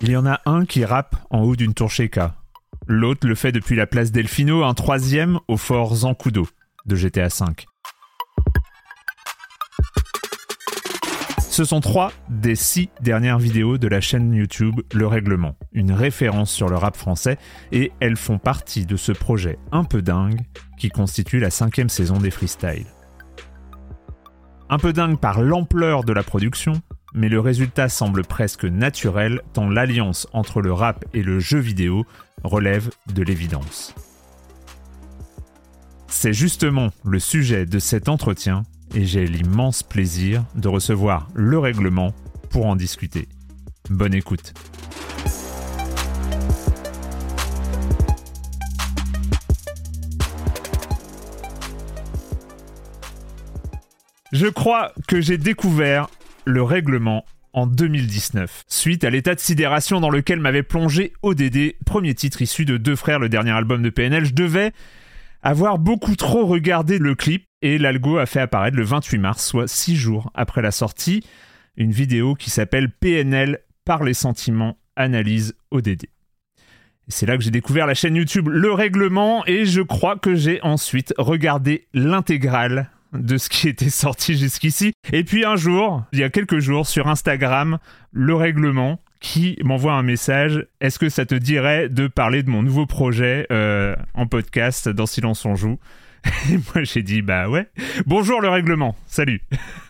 Il y en a un qui rappe en haut d'une tour. L'autre le fait depuis la place Delfino, un troisième au fort Zancudo de GTA V. Ce sont trois des six dernières vidéos de la chaîne YouTube Le Règlement, une référence sur le rap français, et elles font partie de ce projet un peu dingue qui constitue la cinquième saison des freestyles. Un peu dingue par l'ampleur de la production, mais le résultat semble presque naturel tant l'alliance entre le rap et le jeu vidéo relève de l'évidence. C'est justement le sujet de cet entretien et j'ai l'immense plaisir de recevoir le règlement pour en discuter. Bonne écoute. Je crois que j'ai découvert le règlement en 2019, suite à l'état de sidération dans lequel m'avait plongé ODD, premier titre issu de Deux Frères, le dernier album de PNL. Je devais avoir beaucoup trop regardé le clip et l'algo a fait apparaître le 28 mars, soit six jours après la sortie, une vidéo qui s'appelle PNL par les sentiments, analyse ODD. C'est là que j'ai découvert la chaîne YouTube Le Règlement et je crois que j'ai ensuite regardé l'intégrale de ce qui était sorti jusqu'ici. Et puis un jour, il y a quelques jours, sur Instagram, le règlement qui m'envoie un message. Est-ce que ça te dirait de parler de mon nouveau projet euh, en podcast dans Silence on joue? Et moi j'ai dit bah ouais. Bonjour le règlement, salut.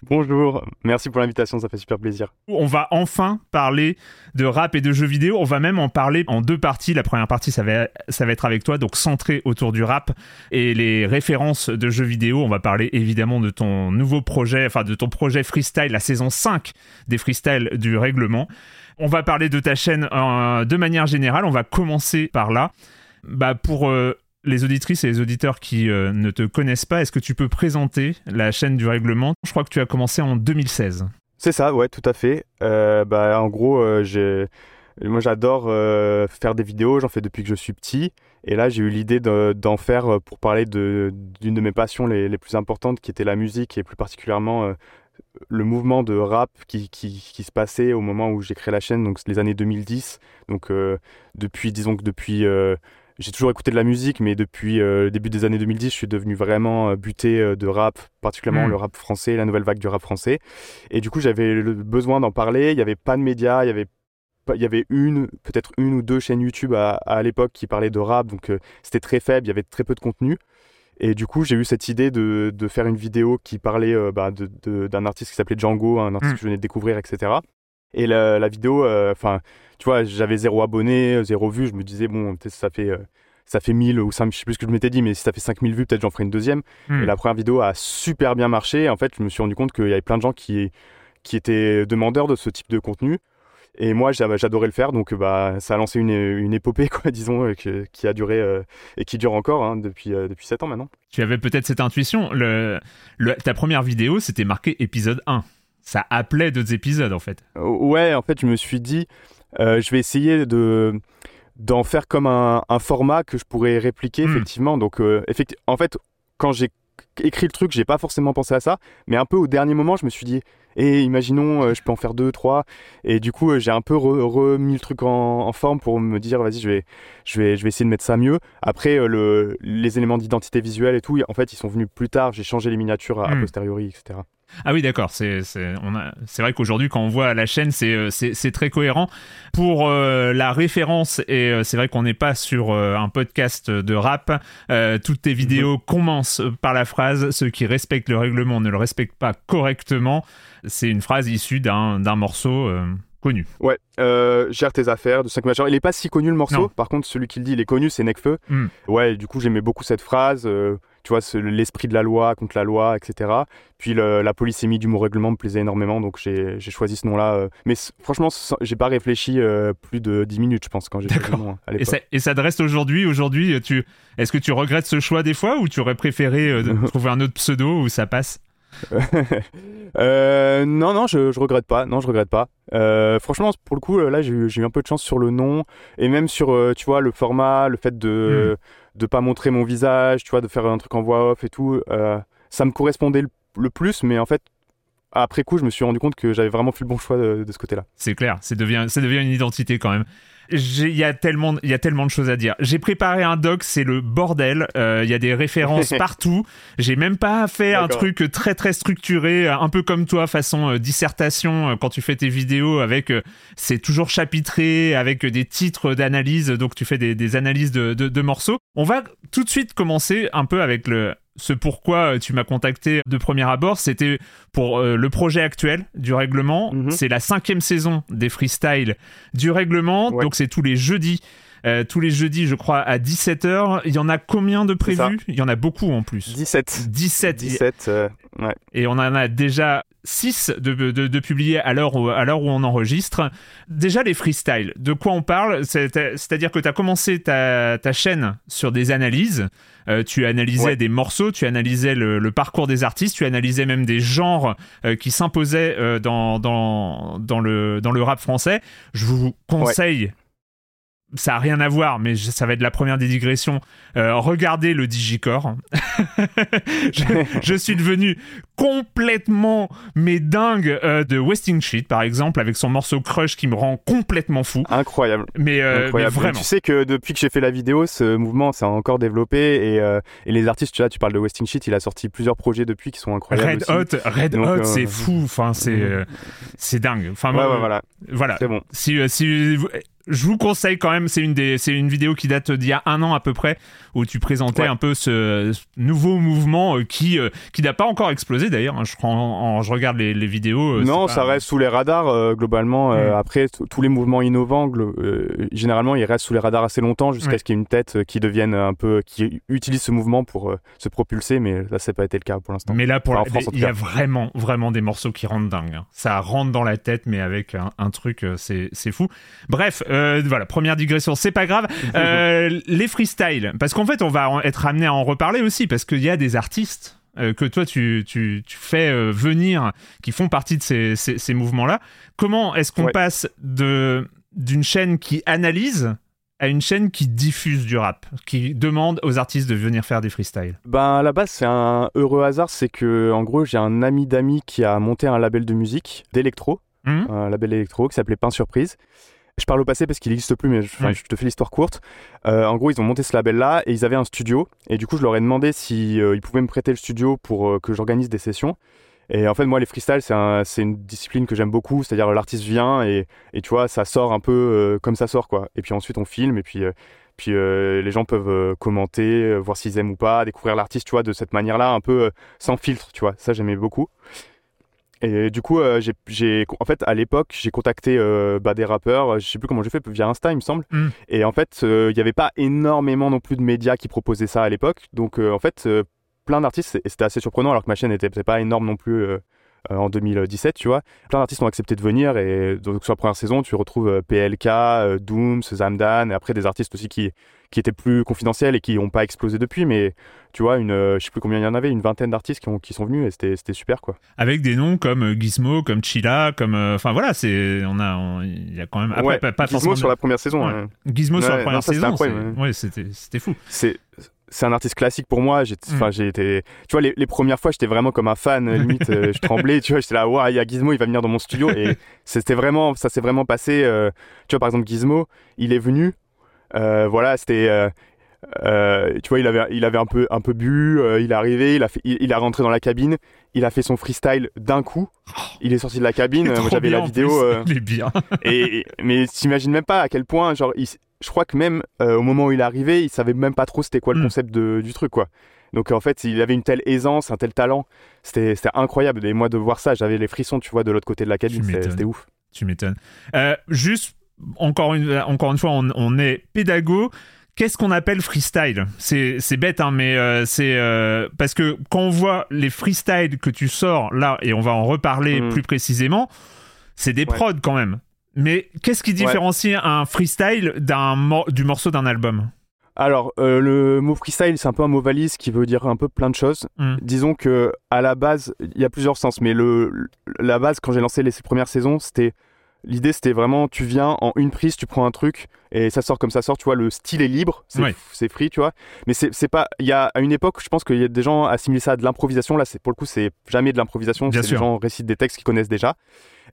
Bonjour, merci pour l'invitation, ça fait super plaisir. On va enfin parler de rap et de jeux vidéo. On va même en parler en deux parties. La première partie ça va, ça va être avec toi, donc centré autour du rap et les références de jeux vidéo. On va parler évidemment de ton nouveau projet, enfin de ton projet freestyle, la saison 5 des freestyles du règlement. On va parler de ta chaîne euh, de manière générale. On va commencer par là. Bah pour euh, les auditrices et les auditeurs qui euh, ne te connaissent pas, est-ce que tu peux présenter la chaîne du règlement? Je crois que tu as commencé en 2016. C'est ça, ouais, tout à fait. bah, en gros, j'ai... moi j'adore faire des vidéos, j'en fais depuis que je suis petit. Et là, j'ai eu l'idée d'en faire pour parler d'une de, mes passions les, plus importantes, qui était la musique, et plus particulièrement le mouvement de rap qui, qui, se passait au moment où j'ai créé la chaîne, donc les années 2010. Donc euh, depuis, disons que depuis, euh, j'ai toujours écouté de la musique, mais depuis euh, le début des années 2010, je suis devenu vraiment buté de rap, particulièrement hmm. le rap français, la nouvelle vague du rap français. Et du coup, j'avais le besoin d'en parler. Il n'y avait pas de médias, il y avait il y avait une, peut-être une ou deux chaînes YouTube à, à l'époque qui parlaient de rap, donc c'était très faible, il y avait très peu de contenu. Et du coup, j'ai eu cette idée de, de, faire une vidéo qui parlait euh, bah, d'un artiste qui s'appelait Django, un artiste mm. que je venais de découvrir, etc. Et la, la vidéo, euh, enfin, tu vois, j'avais zéro abonné, zéro vue. Je me disais, bon, peut-être ça fait, euh, ça fait 1000 ou 5000, je sais plus ce que je m'étais dit, mais si ça fait 5000 vues, peut-être j'en ferai une deuxième. Mm. Et la première vidéo a super bien marché. En fait, je me suis rendu compte qu'il y avait plein de gens qui, qui étaient demandeurs de ce type de contenu. Et moi, j'adorais le faire, donc bah, ça a lancé une, une épopée, quoi, disons, qui a duré et qui dure encore hein, depuis, depuis 7 ans maintenant. Tu avais peut-être cette intuition. Le, ta première vidéo, c'était marqué épisode 1. Ça appelait d'autres épisodes, en fait. Ouais, en fait, je me suis dit, je vais essayer de d'en faire comme un, format que je pourrais répliquer, hmm. effectivement. Donc, en fait, quand j'ai écrit le truc, j'ai pas forcément pensé à ça, mais un peu au dernier moment, je me suis dit, et imaginons, euh, je peux en faire deux, trois. Et du coup, euh, j'ai un peu remis le truc en, forme pour me dire, vas-y, je vais, je, vais, je vais essayer de mettre ça mieux. Après, euh, le, les éléments d'identité visuelle et tout, en fait, ils sont venus plus tard. J'ai changé les miniatures a, hmm. posteriori, etc. Ah oui, d'accord. C'est vrai qu'aujourd'hui, quand on voit la chaîne, c'est très cohérent. Pour la référence, et c'est vrai qu'on n'est pas sur un podcast de rap, toutes tes vidéos commencent par la phrase Ceux qui respectent le règlement ne le respectent pas correctement. C'est une phrase issue d'un morceau euh, connu. Ouais, euh, Gère tes affaires de 5 majeurs. Il est pas si connu le morceau, par contre celui qui le dit, il est connu, c'est Necfeu. Hmm. Ouais, du coup j'aimais beaucoup cette phrase. Euh, tu vois, l'esprit de la loi contre la loi, etc. Puis la polysémie du mot règlement me plaisait énormément, donc j'ai choisi ce nom-là. mais franchement, j'ai pas réfléchi plus de 10 minutes, je pense, quand j'ai fait le nom à et ça, et ça te reste aujourd'hui Aujourd'hui, tu, est-ce que tu regrettes ce choix des fois ou tu aurais préféré trouver un autre pseudo où ça passe? Euh, non, non, je, je regrette pas. Non, je regrette pas. Euh, franchement, pour le coup, là, j'ai eu un peu de chance sur le nom et même sur, euh, tu vois, le format, le fait de ne hmm. pas montrer mon visage, tu vois, de faire un truc en voix off et tout. ça me correspondait le, plus, mais en fait, après coup, je me suis rendu compte que j'avais vraiment fait le bon choix de, de ce côté-là. C'est clair, ça devient, ça devient une identité quand même. Il y, a tellement, y a tellement de choses à dire. J'ai préparé un doc, c'est le bordel. Euh, il y a des références partout. J'ai même pas fait un truc très très structuré, un peu comme toi, façon euh, dissertation, euh, quand tu fais tes vidéos avec. c'est toujours chapitré, avec des titres d'analyse, donc tu fais des, analyses de, de morceaux. On va tout de suite commencer un peu avec le ce pourquoi euh, tu m'as contacté de premier abord, c'était pour euh, le projet actuel du règlement. Mhm. C'est la cinquième saison des freestyles du règlement, donc c'est tous les jeudis. Euh, tous les jeudis, je crois, à 17h. Il y en a combien de prévus? Il y en a beaucoup en plus. 17. 17. 17, ouais. Et on en a déjà 6 de, de, de publier à l'heure où, où on enregistre. Déjà les freestyles, de quoi on parle? C'est-à-dire que tu as commencé ta, ta, chaîne sur des analyses. Euh, tu analysais des morceaux, tu analysais le, parcours des artistes, tu analysais même des genres euh, qui s'imposaient euh, dans, dans, dans, le, dans le rap français. Je vous conseille ça n'a rien à voir, mais ça va être la première des digressions. Euh, regardez le Digicore. je, suis devenu complètement mais dingue euh, de Westing Sheet, par exemple, avec son morceau Crush qui me rend complètement fou. Incroyable. Mais, euh, vraiment. Tu sais que depuis que j'ai fait la vidéo, ce mouvement s'est encore développé et, et, les artistes, tu vois, tu parles de Westing Sheet, il a sorti plusieurs projets depuis qui sont incroyables. Red Hot, Red Hot, c'est fou. Enfin, c'est c'est dingue. Enfin, ouais, voilà. Voilà. C'est bon. Si, si je vous conseille quand même, c'est une, des, c'est une vidéo qui date d'il y a un an à peu près, où tu présentais un peu ce, nouveau mouvement euh, qui, euh, qui n'a pas encore explosé d'ailleurs. Hein. Je, je regarde les, les vidéos. Euh, non, ça reste sous les radars globalement. Mm. après, tous les mouvements innovants, généralement, ils restent sous les radars assez longtemps jusqu'à ce qu'il y ait une tête qui devienne un peu. qui utilise ce mouvement pour se propulser, mais là, ça n'a pas été le cas pour l'instant. Mais là, pour il y a vraiment, vraiment des morceaux qui rentrent dingue. Hein. Ça rentre dans la tête, mais avec un, un truc, c'est, c'est fou. Bref. Euh, voilà, première digression, c'est pas grave. Euh, les freestyles, parce qu'en fait, on va être amené à en reparler aussi, parce qu'il y a des artistes euh, que toi tu, tu, tu fais venir, qui font partie de ces, ces, mouvements-là. Comment est-ce qu'on passe de d'une chaîne qui analyse à une chaîne qui diffuse du rap, qui demande aux artistes de venir faire des freestyles? Ben à la base c'est un heureux hasard, c'est que en gros j'ai un ami d'amis qui a monté un label de musique, d'électro, mmh. un label électro qui s'appelait Pain Surprise. Je parle au passé parce qu'il n'existe plus, mais je, je, te fais l'histoire courte. Euh, en gros, ils ont monté ce label-là et ils avaient un studio. Et du coup, je leur ai demandé s'ils euh, pouvaient me prêter le studio pour euh, que j'organise des sessions. Et en fait, moi, les freestyles, c'est une discipline que j'aime beaucoup. C'est-à-dire, l'artiste vient et, et, tu vois, ça sort un peu comme ça sort, quoi. Et puis ensuite, on filme et puis, puis les gens peuvent commenter, voir s'ils aiment ou pas, découvrir l'artiste, tu vois, de cette manière-là, un peu sans filtre, tu vois. Ça, j'aimais beaucoup. Et du coup, euh, j'ai, en fait, à l'époque, j'ai contacté euh, bah, des rappeurs, je sais plus comment j'ai fait, via Insta, il me semble. Mm. Et en fait, euh, il n'y avait pas énormément non plus de médias qui proposaient ça à l'époque. Donc, en fait, plein d'artistes, et c'était assez surprenant, alors que ma chaîne n'était pas énorme non plus euh, en 2017, tu vois. Plein d'artistes ont accepté de venir et donc sur la première saison, tu retrouves euh, PLK, euh, Dooms, Zamdan et après des artistes aussi qui, qui étaient plus confidentiels et qui n'ont pas explosé depuis, mais tu vois, une, je sais plus combien il y en avait, une vingtaine d'artistes qui, ont, qui sont venus et c'était, c'était super quoi. Avec des noms comme Gizmo, comme Chila, comme. Enfin voilà, c'est, on a, il y a quand même. Après, ouais, pas, pas Gizmo forcément... sur la première saison. Ouais. hein. Gizmo sur la première non, ça, c'était saison, c'est- ouais, c'était, c'était fou. c'est c'est un artiste classique pour moi. J'ai, enfin, Mm. j'ai été, tu vois, les, les premières fois, j'étais vraiment comme un fan. Limite, euh, je tremblais. Tu vois, j'étais là, waouh, il y a Gizmo, il va venir dans mon studio. Et c'était vraiment, ça s'est vraiment passé. euh, tu vois, par exemple, Gizmo, il est venu. euh, voilà, c'était. tu vois, il avait, il avait un peu, un peu bu. il est arrivé, il a, fait, il, il est rentré dans la cabine. Il a fait son freestyle d'un coup. Il est sorti de la cabine. Moi, j'avais la vidéo. euh, Il est bien. et, et- mais t'imagines même pas à quel point, genre, il- je crois que même euh, au moment où il est arrivé, il savait même pas trop c'était quoi le Mm. concept de- du truc, quoi. Donc en fait, il avait une telle aisance, un tel talent, c'était c'était incroyable. Et moi de voir ça, j'avais les frissons, tu vois, de l'autre côté de la cabine, c'était ouf. Tu m'étonnes. Euh, juste, encore une, encore une fois, on, on est pédago. Qu'est-ce qu'on appelle freestyle? C'est c'est bête, hein, mais euh, c'est euh, parce que quand on voit les freestyles que tu sors là, et on va en reparler Mm. plus précisément, c'est des Ouais. prods quand même. Mais qu'est-ce qui différencie un freestyle d'un mor- du morceau d'un album? Alors euh, le mot freestyle, c'est un peu un mot valise qui veut dire un peu plein de choses. Mm. Disons que à la base, il y a plusieurs sens, mais le la base quand j'ai lancé les premières saisons, c'était L'idée, c'était vraiment, tu viens en une prise, tu prends un truc et ça sort comme ça sort. Tu vois, le style est libre, c'est free, tu vois. Mais c'est pas. Il y a à une époque, je pense qu'il y a des gens assimilent ça à de l'improvisation. Là, c'est pour le coup, c'est jamais de l'improvisation. Bien C'est sûr. des gens récitent des textes qu'ils connaissent déjà.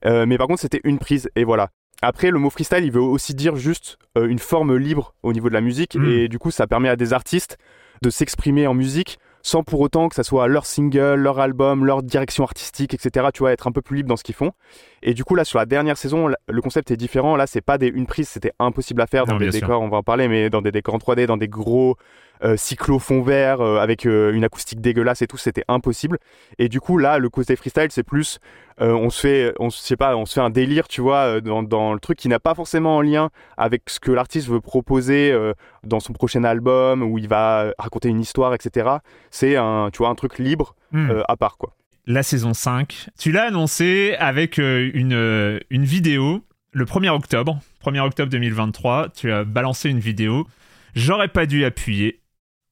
Euh, mais par contre, c'était une prise et voilà. Après, le mot freestyle, il veut aussi dire juste euh, une forme libre au niveau de la musique Mm. et du coup, ça permet à des artistes de s'exprimer en musique sans pour autant que ça soit leur single, leur album, leur direction artistique, etc. Tu vois, être un peu plus libre dans ce qu'ils font. Et du coup, là, sur la dernière saison, le concept est différent. Là, c'est pas des, une prise, c'était impossible à faire dans Non, des sûr. décors, on va en parler, mais dans des décors en 3D, dans des gros euh, cyclos fond vert, euh, avec euh, une acoustique dégueulasse et tout, c'était impossible. Et du coup, là, le côté freestyle, c'est plus, on se fait, on, sais pas, on se fait un délire, tu vois, dans, dans le truc qui n'a pas forcément en lien avec ce que l'artiste veut proposer dans son prochain album, où il va raconter une histoire, etc. C'est un, tu vois, un truc libre Hmm. à part, quoi. la saison 5. Tu l'as annoncé avec une, une vidéo le 1er octobre. 1er octobre 2023, tu as balancé une vidéo. J'aurais pas dû appuyer.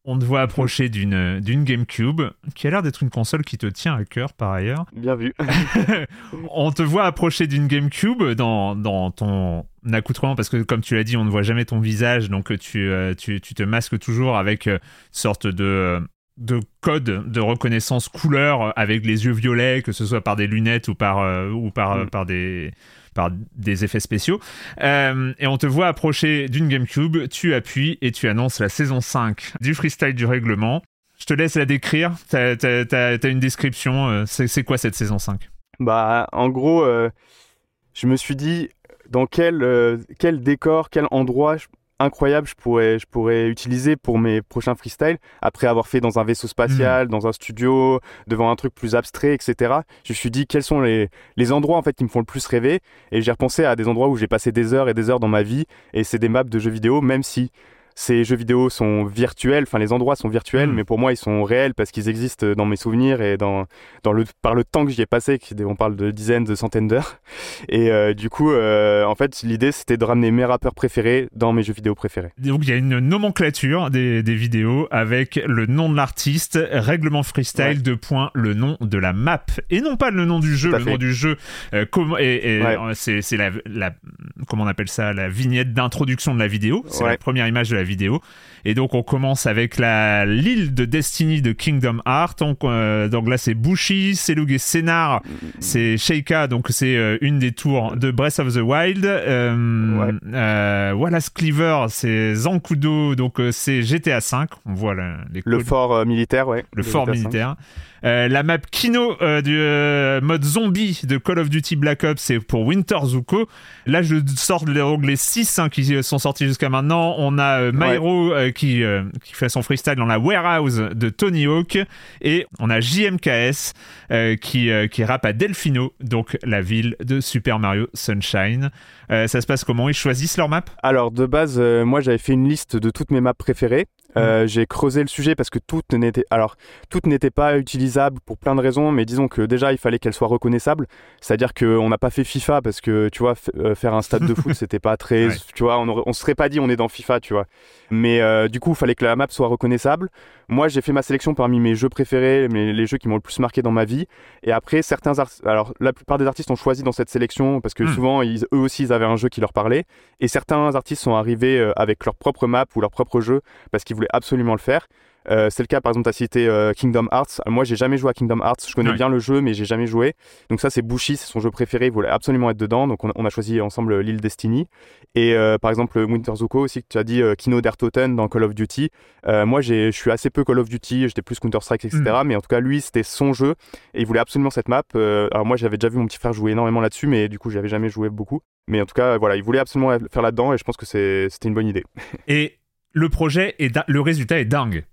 On te voit approcher d'une d'une GameCube, qui a l'air d'être une console qui te tient à cœur par ailleurs. Bien vu. On te voit approcher d'une GameCube dans, dans ton accoutrement, parce que comme tu l'as dit, on ne voit jamais ton visage, donc tu, euh, tu, tu te masques toujours avec euh, une sorte de, euh, de code de reconnaissance couleur avec les yeux violets, que ce soit par des lunettes ou par, ou par, Mm. par des par des effets spéciaux. Euh, et on te voit approcher d'une GameCube, tu appuies et tu annonces la saison 5 du freestyle du règlement. Je te laisse la décrire. T'as t'as une description. euh, C'est quoi cette saison 5 Bah, en gros, euh, je me suis dit dans quel, décor, quel endroit incroyable je pourrais, je pourrais utiliser pour mes prochains freestyles après avoir fait dans un vaisseau spatial, dans un studio, devant un truc plus abstrait, etc. Je me suis dit quels sont les, les endroits en fait qui me font le plus rêver? Et j'ai repensé à des endroits où j'ai passé des heures et des heures dans ma vie et c'est des maps de jeux vidéo, même si ces jeux vidéo sont virtuels, enfin les endroits sont virtuels, Mm. mais pour moi ils sont réels parce qu'ils existent dans mes souvenirs et dans, dans le, par le temps que j'y ai passé, on parle de dizaines, de centaines d'heures. Et euh, du coup, euh, en fait, l'idée c'était de ramener mes rappeurs préférés dans mes jeux vidéo préférés. Donc il y a une nomenclature des, des vidéos avec le nom de l'artiste, règlement freestyle, Ouais. deux points, le nom de la map et non pas le nom du jeu. Le fait. nom du jeu, euh, comment et, et, Ouais. c'est c'est la, la comment on appelle ça la vignette d'introduction de la vidéo. C'est Ouais. la première image de la vidéo. Et donc on commence avec la l'île de Destiny de Kingdom Hearts. Donc, euh, donc là c'est Bushi, Selug et Senar. C'est Sheikah, donc c'est euh, une des tours de Breath of the Wild. Euh, Ouais. Wallace Cleaver, c'est Zancudo, donc c'est GTA V. On voit le, les Le fort militaire, ouais. le fort GTA militaire. La map Kino du mode zombie de Call of Duty Black Ops, c'est pour Winter Zuko. Là, je sors les, les 6 qui euh, sont sortis jusqu'à maintenant. On a Myro euh, qui, euh, qui fait son freestyle dans la Warehouse de Tony Hawk. Et on a JMKS euh, qui, euh, qui rappe à Delfino, donc la ville de Super Mario Sunshine. Euh, ça se passe comment? Ils choisissent leur map? Alors de base, euh, moi j'avais fait une liste de toutes mes maps préférées. Euh, j'ai creusé le sujet parce que toutes n'étaient alors toutes n'étaient pas utilisables pour plein de raisons, mais disons que déjà il fallait qu'elles soient reconnaissables. C'est-à-dire qu'on n'a pas fait FIFA parce que tu vois euh, faire un stade de foot c'était pas très, tu vois, on, on se serait pas dit on est dans FIFA, tu vois. Mais euh, du coup il fallait que la map soit reconnaissable. Moi j'ai fait ma sélection parmi mes jeux préférés, mais les jeux qui m'ont le plus marqué dans ma vie. Et après certains alors la plupart des artistes ont choisi dans cette sélection parce que hmm. souvent ils, eux aussi ils avaient un jeu qui leur parlait. Et certains artistes sont arrivés avec leur propre map ou leur propre jeu parce qu'ils absolument le faire. Euh, c'est le cas, par exemple, tu as cité euh, Kingdom Hearts. Moi, j'ai jamais joué à Kingdom Hearts. Je connais bien le jeu, mais j'ai jamais joué. Donc, ça, c'est Bushi, c'est son jeu préféré. Il voulait absolument être dedans. Donc, on, a choisi ensemble l'île Destiny. Et euh, par exemple, Winter Zuko aussi, que tu as dit Kino der Toten dans Call of Duty. moi, je suis assez peu Call of Duty. J'étais plus Counter-Strike, etc. Mm. Mais en tout cas, lui, c'était son jeu. Et il voulait absolument cette map. alors, moi, j'avais déjà vu mon petit frère jouer énormément là-dessus, mais du coup, j'avais jamais joué beaucoup. Mais en tout cas, voilà, il voulait absolument faire là-dedans. Et je pense que c'était une bonne idée. Et le projet et le résultat est dingue.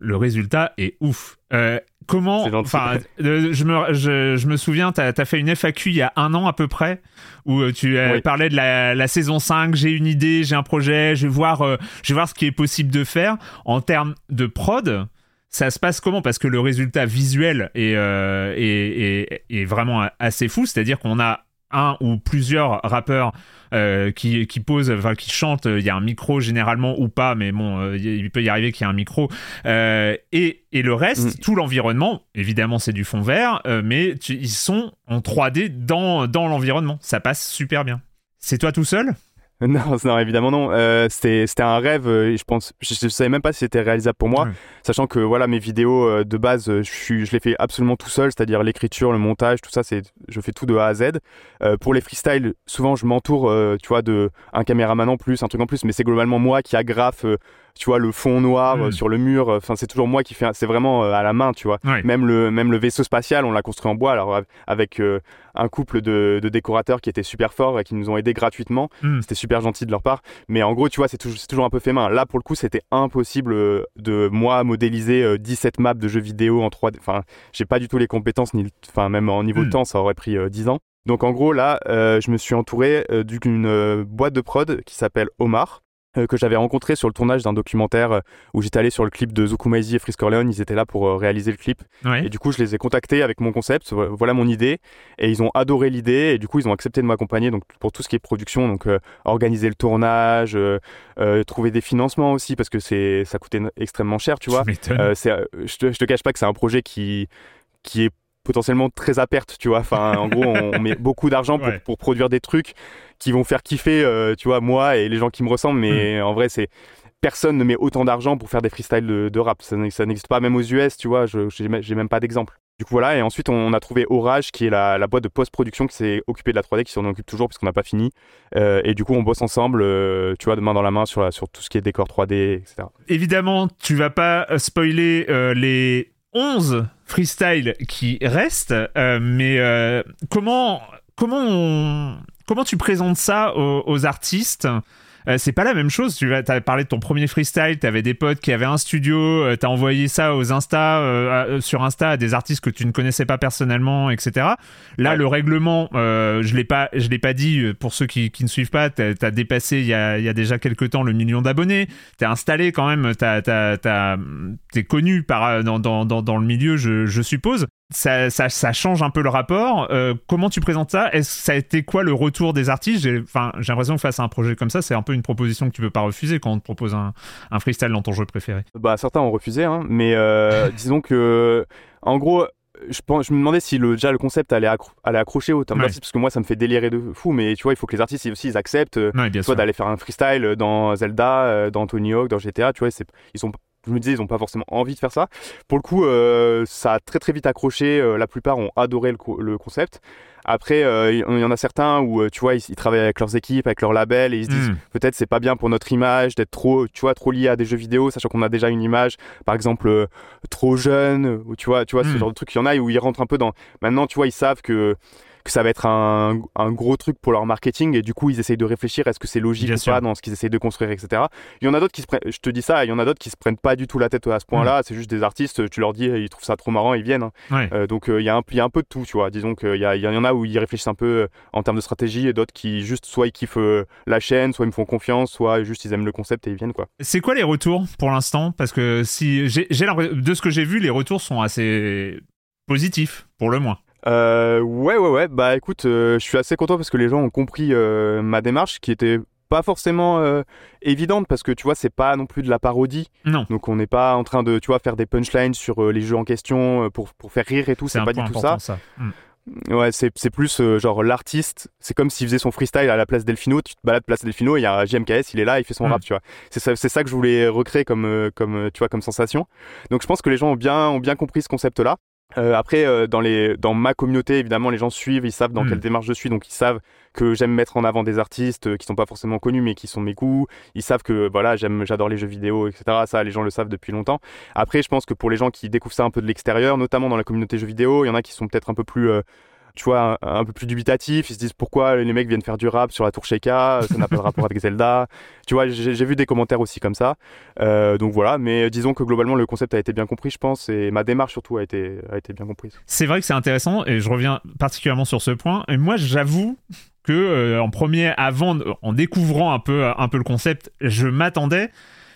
Le résultat est ouf. Euh, comment Enfin, euh, je me je, me souviens, tu as, fait une FAQ il y a un an à peu près où euh, tu parlais de la, saison 5. J'ai une idée, j'ai un projet, je vais voir je vais voir ce qui est possible de faire en termes de prod. Ça se passe comment? Parce que le résultat visuel est, est, est vraiment assez fou. C'est-à-dire qu'on a un ou plusieurs rappeurs euh, qui, qui posent, enfin qui chantent, il y a un micro généralement ou pas, mais bon, euh, il peut y arriver qu'il y ait un micro. Euh, et, et, le reste, mm. tout l'environnement, évidemment c'est du fond vert, mais ils sont en 3D dans, dans l'environnement. Ça passe super bien. C'est toi tout seul? Non, non, évidemment non. Euh, c'était un rêve. Euh, je pense, je, savais même pas si c'était réalisable pour moi, sachant que voilà mes vidéos euh, de base, je, suis, je les fais absolument tout seul, c'est-à-dire l'écriture, le montage, tout ça, c'est, je fais tout de A à Z. pour les freestyles, souvent je m'entoure, tu vois, de un caméraman en plus, un truc en plus, mais c'est globalement moi qui agrafe tu vois le fond noir mm. sur le mur enfin c'est toujours moi qui fais c'est vraiment à la main tu vois même le même le vaisseau spatial on l'a construit en bois alors avec un couple de, décorateurs qui étaient super forts et qui nous ont aidés gratuitement. Hmm. C'était super gentil de leur part. Mais en gros, tu vois, c'est toujours, un peu fait main. Là, pour le coup, c'était impossible euh, de moi modéliser 17 euh, maps de jeux vidéo en 3D. Enfin, j'ai pas du tout les compétences, ni, enfin, même en niveau de hmm. temps, ça aurait pris 10 euh, ans. Donc en gros, là, je me suis entouré d'une boîte de prod qui s'appelle Omar, euh, que j'avais rencontré sur le tournage d'un documentaire euh, où j'étais allé sur le clip de Zukumaizi et Frisk Orleans. Ils étaient là pour euh, réaliser le clip. Et du coup, je les ai contactés avec mon concept. Voilà mon idée. Et ils ont adoré l'idée. Et du coup, ils ont accepté de m'accompagner donc, pour tout ce qui est production. Donc, organiser le tournage, trouver des financements aussi parce que ça coûtait extrêmement cher, tu vois. je, te, je te cache pas que c'est un projet qui, qui est potentiellement très à perte, tu vois. Enfin, en gros, on, met beaucoup d'argent pour, pour, produire des trucs qui vont faire kiffer, euh, tu vois, moi et les gens qui me ressemblent. Mais hmm. en vrai, c'est personne ne met autant d'argent pour faire des freestyles de, rap. Ça, n'existe pas, même aux US, tu vois. Je j'ai même pas d'exemple. Du coup, voilà. Et ensuite, on a trouvé Orage, qui est la, boîte de post-production qui s'est occupée de la 3D, qui s'en occupe toujours puisqu'on n'a pas fini. Euh, et du coup, on bosse ensemble, euh, tu vois, de main dans la main sur, sur tout ce qui est décor 3D, etc. Évidemment, tu vas pas spoiler les 11 freestyle qui restent, euh, mais euh, comment, comment, comment tu présentes ça aux artistes? Euh, c'est pas la même chose. Tu as parlé de ton premier freestyle, tu avais des potes qui avaient un studio, euh, tu as envoyé ça aux Insta, euh, sur Insta à des artistes que tu ne connaissais pas personnellement, etc. Là, le règlement, je l'ai pas, je l'ai pas dit pour ceux qui, qui ne suivent pas, tu as, dépassé il y a, il y a déjà quelques temps le million d'abonnés, tu es installé quand même, tu es connu par, dans, dans, dans, dans le milieu, je, je suppose ça, ça, ça, change un peu le rapport. Euh, comment tu présentes ça? Est-ce ça a été quoi le retour des artistes? J'ai enfin, l'impression que face à un projet comme ça, c'est un peu une proposition que tu peux pas refuser quand on te propose un, un freestyle dans ton jeu préféré. Bah certains ont refusé, hein, mais euh, disons que en gros. Je, pense, je me demandais si le, déjà le concept allait, allait accrocher au Time parce que moi ça me fait délirer de fou, mais tu vois, il faut que les artistes aussi ils acceptent, soit d'aller faire un freestyle dans Zelda, euh, dans Tony Hawk, dans GTA, tu vois, ils sont je me disais, ils n'ont pas forcément envie de faire ça. Pour le coup, euh, ça a très très vite accroché. Euh, la plupart ont adoré le, concept. Après, euh, il y en a certains où, tu vois, ils, travaillent avec leurs équipes, avec leurs labels, et ils se disent, hmm. peut-être c'est pas bien pour notre image d'être trop, tu vois, trop lié à des jeux vidéo, sachant qu'on a déjà une image, par exemple, trop jeune, ou tu vois, tu vois, ce hmm. genre de truc. Il y en a où ils rentrent un peu dans. Maintenant, tu vois, ils savent que que ça va être un, un, gros truc pour leur marketing et du coup ils essayent de réfléchir est-ce que c'est logique ou pas dans ce qu'ils essayent de construire, etc. Il y en a d'autres qui se prennent, je te dis ça, il y en a d'autres qui se prennent pas du tout la tête à ce point-là. C'est juste des artistes, tu leur dis, ils trouvent ça trop marrant, ils viennent. Hein. Euh, donc il y, a un, y a un peu de tout, tu vois. Disons qu'il y, y, en a où ils réfléchissent un peu en termes de stratégie et d'autres qui juste soit ils kiffent la chaîne, soit ils me font confiance, soit juste ils aiment le concept et ils viennent quoi. C'est quoi les retours pour l'instant? Parce que si j'ai de ce que j'ai vu, les retours sont assez positifs pour le moins. Euh, ouais, ouais, ouais. Bah écoute, euh, je suis assez content parce que les gens ont compris euh, ma démarche qui était pas forcément évidente parce que tu vois, c'est pas non plus de la parodie. Non. Donc on n'est pas en train de, tu vois, faire des punchlines sur les jeux en question pour, pour faire rire et tout. C'est pas du tout ça. ça. Hmm. Ouais, c'est, plus genre l'artiste, c'est comme s'il faisait son freestyle à la place Delfino, tu te balades place Delfino, il y a un JMKS, il est là, il fait son hmm. rap, tu vois. C'est ça, ça que je voulais recréer comme, comme, tu vois, comme sensation. Donc je pense que les gens ont bien, ont bien compris ce concept-là. Euh, après, euh, dans, les, dans ma communauté, évidemment, les gens suivent, ils savent dans hmm. quelle démarche je suis, donc ils savent que j'aime mettre en avant des artistes euh, qui sont pas forcément connus, mais qui sont mes goûts. Ils savent que voilà, j'aime, j'adore les jeux vidéo, etc. Ça, les gens le savent depuis longtemps. Après, je pense que pour les gens qui découvrent ça un peu de l'extérieur, notamment dans la communauté jeux vidéo, il y en a qui sont peut-être un peu plus tu vois, un, peu plus dubitatif. Ils se disent pourquoi les mecs viennent faire du rap sur la tour Sheikah, ça n'a pas de rapport avec Zelda. Tu vois, j'ai vu des commentaires aussi comme ça. Euh, donc voilà, mais disons que globalement le concept a été bien compris, je pense, et ma démarche surtout a été, a été bien comprise. C'est vrai que c'est intéressant, et je reviens particulièrement sur ce point. Et moi, j'avoue que euh, en premier, avant, en découvrant un peu, un peu le concept, je m'attendais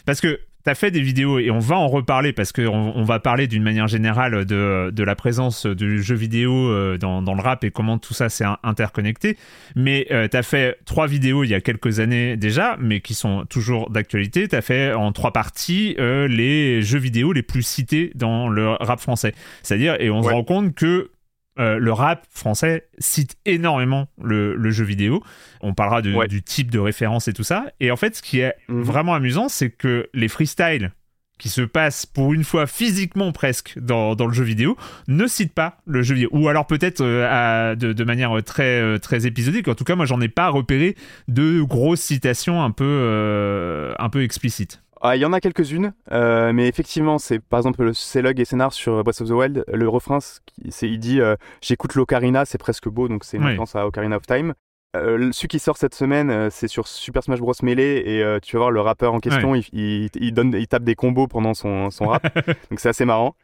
parce que T'as fait des vidéos et on va en reparler parce qu'on on va parler d'une manière générale de, de, la présence du jeu vidéo euh, dans, dans, le rap et comment tout ça s'est interconnecté. Mais euh, t'as fait trois vidéos il y a quelques années déjà, mais qui sont toujours d'actualité. T'as fait en trois parties euh, les jeux vidéo les plus cités dans le rap français. C'est-à-dire, et on se rend compte que euh, le rap français cite énormément le, jeu vidéo. On parlera du type de référence et tout ça. Et en fait, ce qui est mhm. vraiment amusant, c'est que les freestyles qui se passent pour une fois physiquement presque dans, le jeu vidéo ne citent pas le jeu vidéo. Ou alors peut-être euh, de, manière très, euh, très épisodique. En tout cas, moi, j'en ai pas repéré de grosses citations un peu, un peu explicites. Ah, il y en a quelques-unes, euh, mais effectivement, c'est par exemple le Célog et Scénar sur Breath of the Wild. Le refrain, c'est, il dit euh, J'écoute l'Ocarina, c'est presque beau, donc c'est une référence à Ocarina of Time. Euh, celui qui sort cette semaine, c'est sur Super Smash Bros. Melee, et tu vas voir le rappeur en question, il, il, donne, il tape des combos pendant son, son rap, donc c'est assez marrant,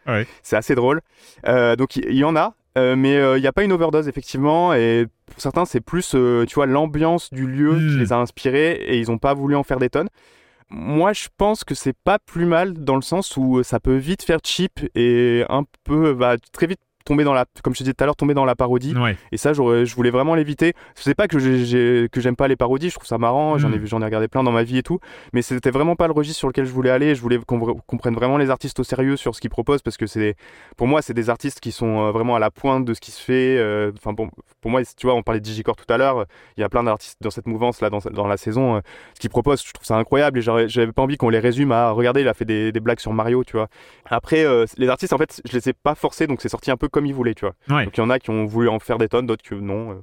c'est assez drôle. donc il y, en a, mais il n'y a pas une overdose effectivement, et pour certains, c'est plus, tu vois, l'ambiance du lieu qui hmm. les a inspirés, et ils n'ont pas voulu en faire des tonnes moi, je pense que c'est pas plus mal dans le sens où ça peut vite faire cheap et un peu, bah, très vite tomber dans la, comme je te disais tout à l'heure, tomber dans la parodie. Et ça, je voulais vraiment l'éviter. C'est pas que que j'aime pas les parodies, je trouve ça marrant. J'en ai, mm. j'en ai regardé plein dans ma vie et tout. Mais c'était vraiment pas le registre sur lequel je voulais aller. Je voulais qu'on prenne vraiment les artistes au sérieux sur ce qu'ils proposent parce que c'est, pour moi, c'est des artistes qui sont euh, vraiment à la pointe de ce qui se fait. Euh, enfin, bon, pour moi, tu vois, on parlait de Digicore tout à l'heure. Il y a plein d'artistes dans cette mouvance là, dans, dans la saison. Euh, ce qu'ils proposent, je trouve ça incroyable. Et j'avais pas envie qu'on les résume à regarder. Il a fait des, des blagues sur Mario, tu vois. Après, les artistes, en fait, je les ai pas forcés, donc c'est sorti un peu comme ils voulaient, tu vois. Donc il y en a qui ont voulu en faire des tonnes, d'autres que non. Euh,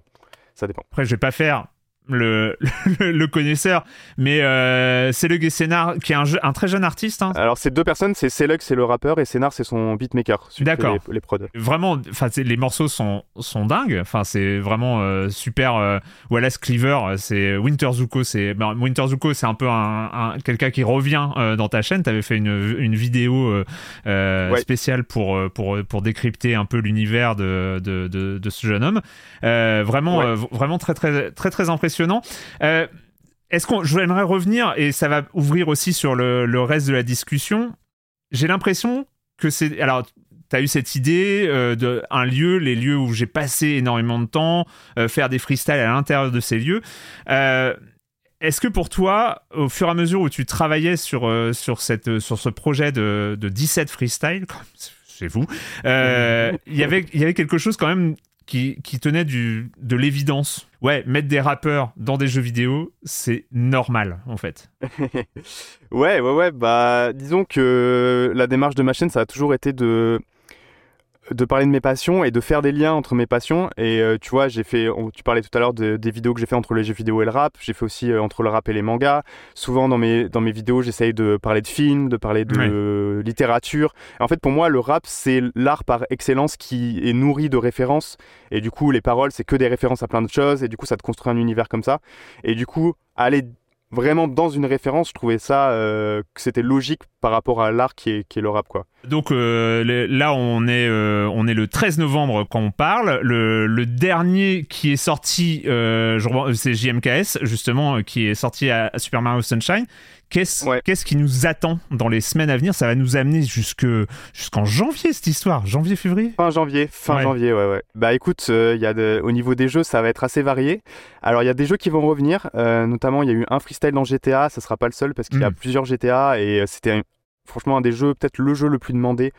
ça dépend. Après, je vais pas faire le, le, connaisseur, mais euh, c'est le Sénar qui est un, un, très jeune artiste. Hein. Alors c'est deux personnes, c'est Selug c'est le rappeur et Sénar c'est son beatmaker. D'accord. Les, les prods. Vraiment, les morceaux sont sont dingues. Enfin c'est vraiment euh, super. Euh, Wallace Cleaver, c'est Winter Zuko, c'est ben, Winter Zuko, c'est un peu un, quelqu'un qui revient euh, dans ta chaîne. T'avais fait une, une vidéo spéciale pour pour pour décrypter un peu l'univers de, de, de, de ce jeune homme. vraiment vraiment très très très très impressionnant euh, est-ce qu'on, j'aimerais revenir et ça va ouvrir aussi sur le, reste de la discussion. J'ai l'impression que c'est, alors tu as eu cette idée euh, d'un lieu, les lieux où j'ai passé énormément de temps, euh, faire des freestyles à l'intérieur de ces lieux. Est-ce que pour toi, au fur et à mesure où tu travaillais sur, sur, cette, sur ce projet de, de 17 freestyles, c'est vous, il y avait, y avait quelque chose quand même qui, tenait du, de l'évidence? Ouais, mettre des rappeurs dans des jeux vidéo, c'est normal, en fait. ouais, ouais, ouais. Bah, disons que la démarche de ma chaîne, ça a toujours été de de parler de mes passions et de faire des liens entre mes passions. Et euh, tu vois, j'ai fait, tu parlais tout à l'heure de, des vidéos que j'ai fait entre les jeux vidéo et le rap. J'ai fait aussi euh, entre le rap et les mangas. Souvent dans mes, dans mes vidéos, j'essaye de parler de films, de parler de littérature. en fait, pour moi, le rap, c'est l'art par excellence qui est nourri de références. Et du coup, les paroles, c'est que des références à plein de choses. Et du coup, ça te construit un univers comme ça. Et du coup, aller vraiment dans une référence, je trouvais ça euh, que c'était logique par rapport à l'art qui est, qui est le rap quoi. Donc euh, là on est euh, on est le 13 novembre quand on parle. Le, le dernier qui est sorti, c'est JMKS justement qui est sorti à Super Mario Sunshine. Qu'est-ce qui nous attend dans les semaines à venir? Ça va nous amener jusqu'en janvier cette histoire, janvier-février Fin janvier, fin janvier, ouais, ouais. Bah écoute, euh, y a de, au niveau des jeux, ça va être assez varié. Alors il y a des jeux qui vont revenir, euh, notamment il y a eu un freestyle dans GTA, ça sera pas le seul parce qu'il y a hmm. plusieurs GTA et euh, c'était franchement un des jeux, peut-être le jeu le plus demandé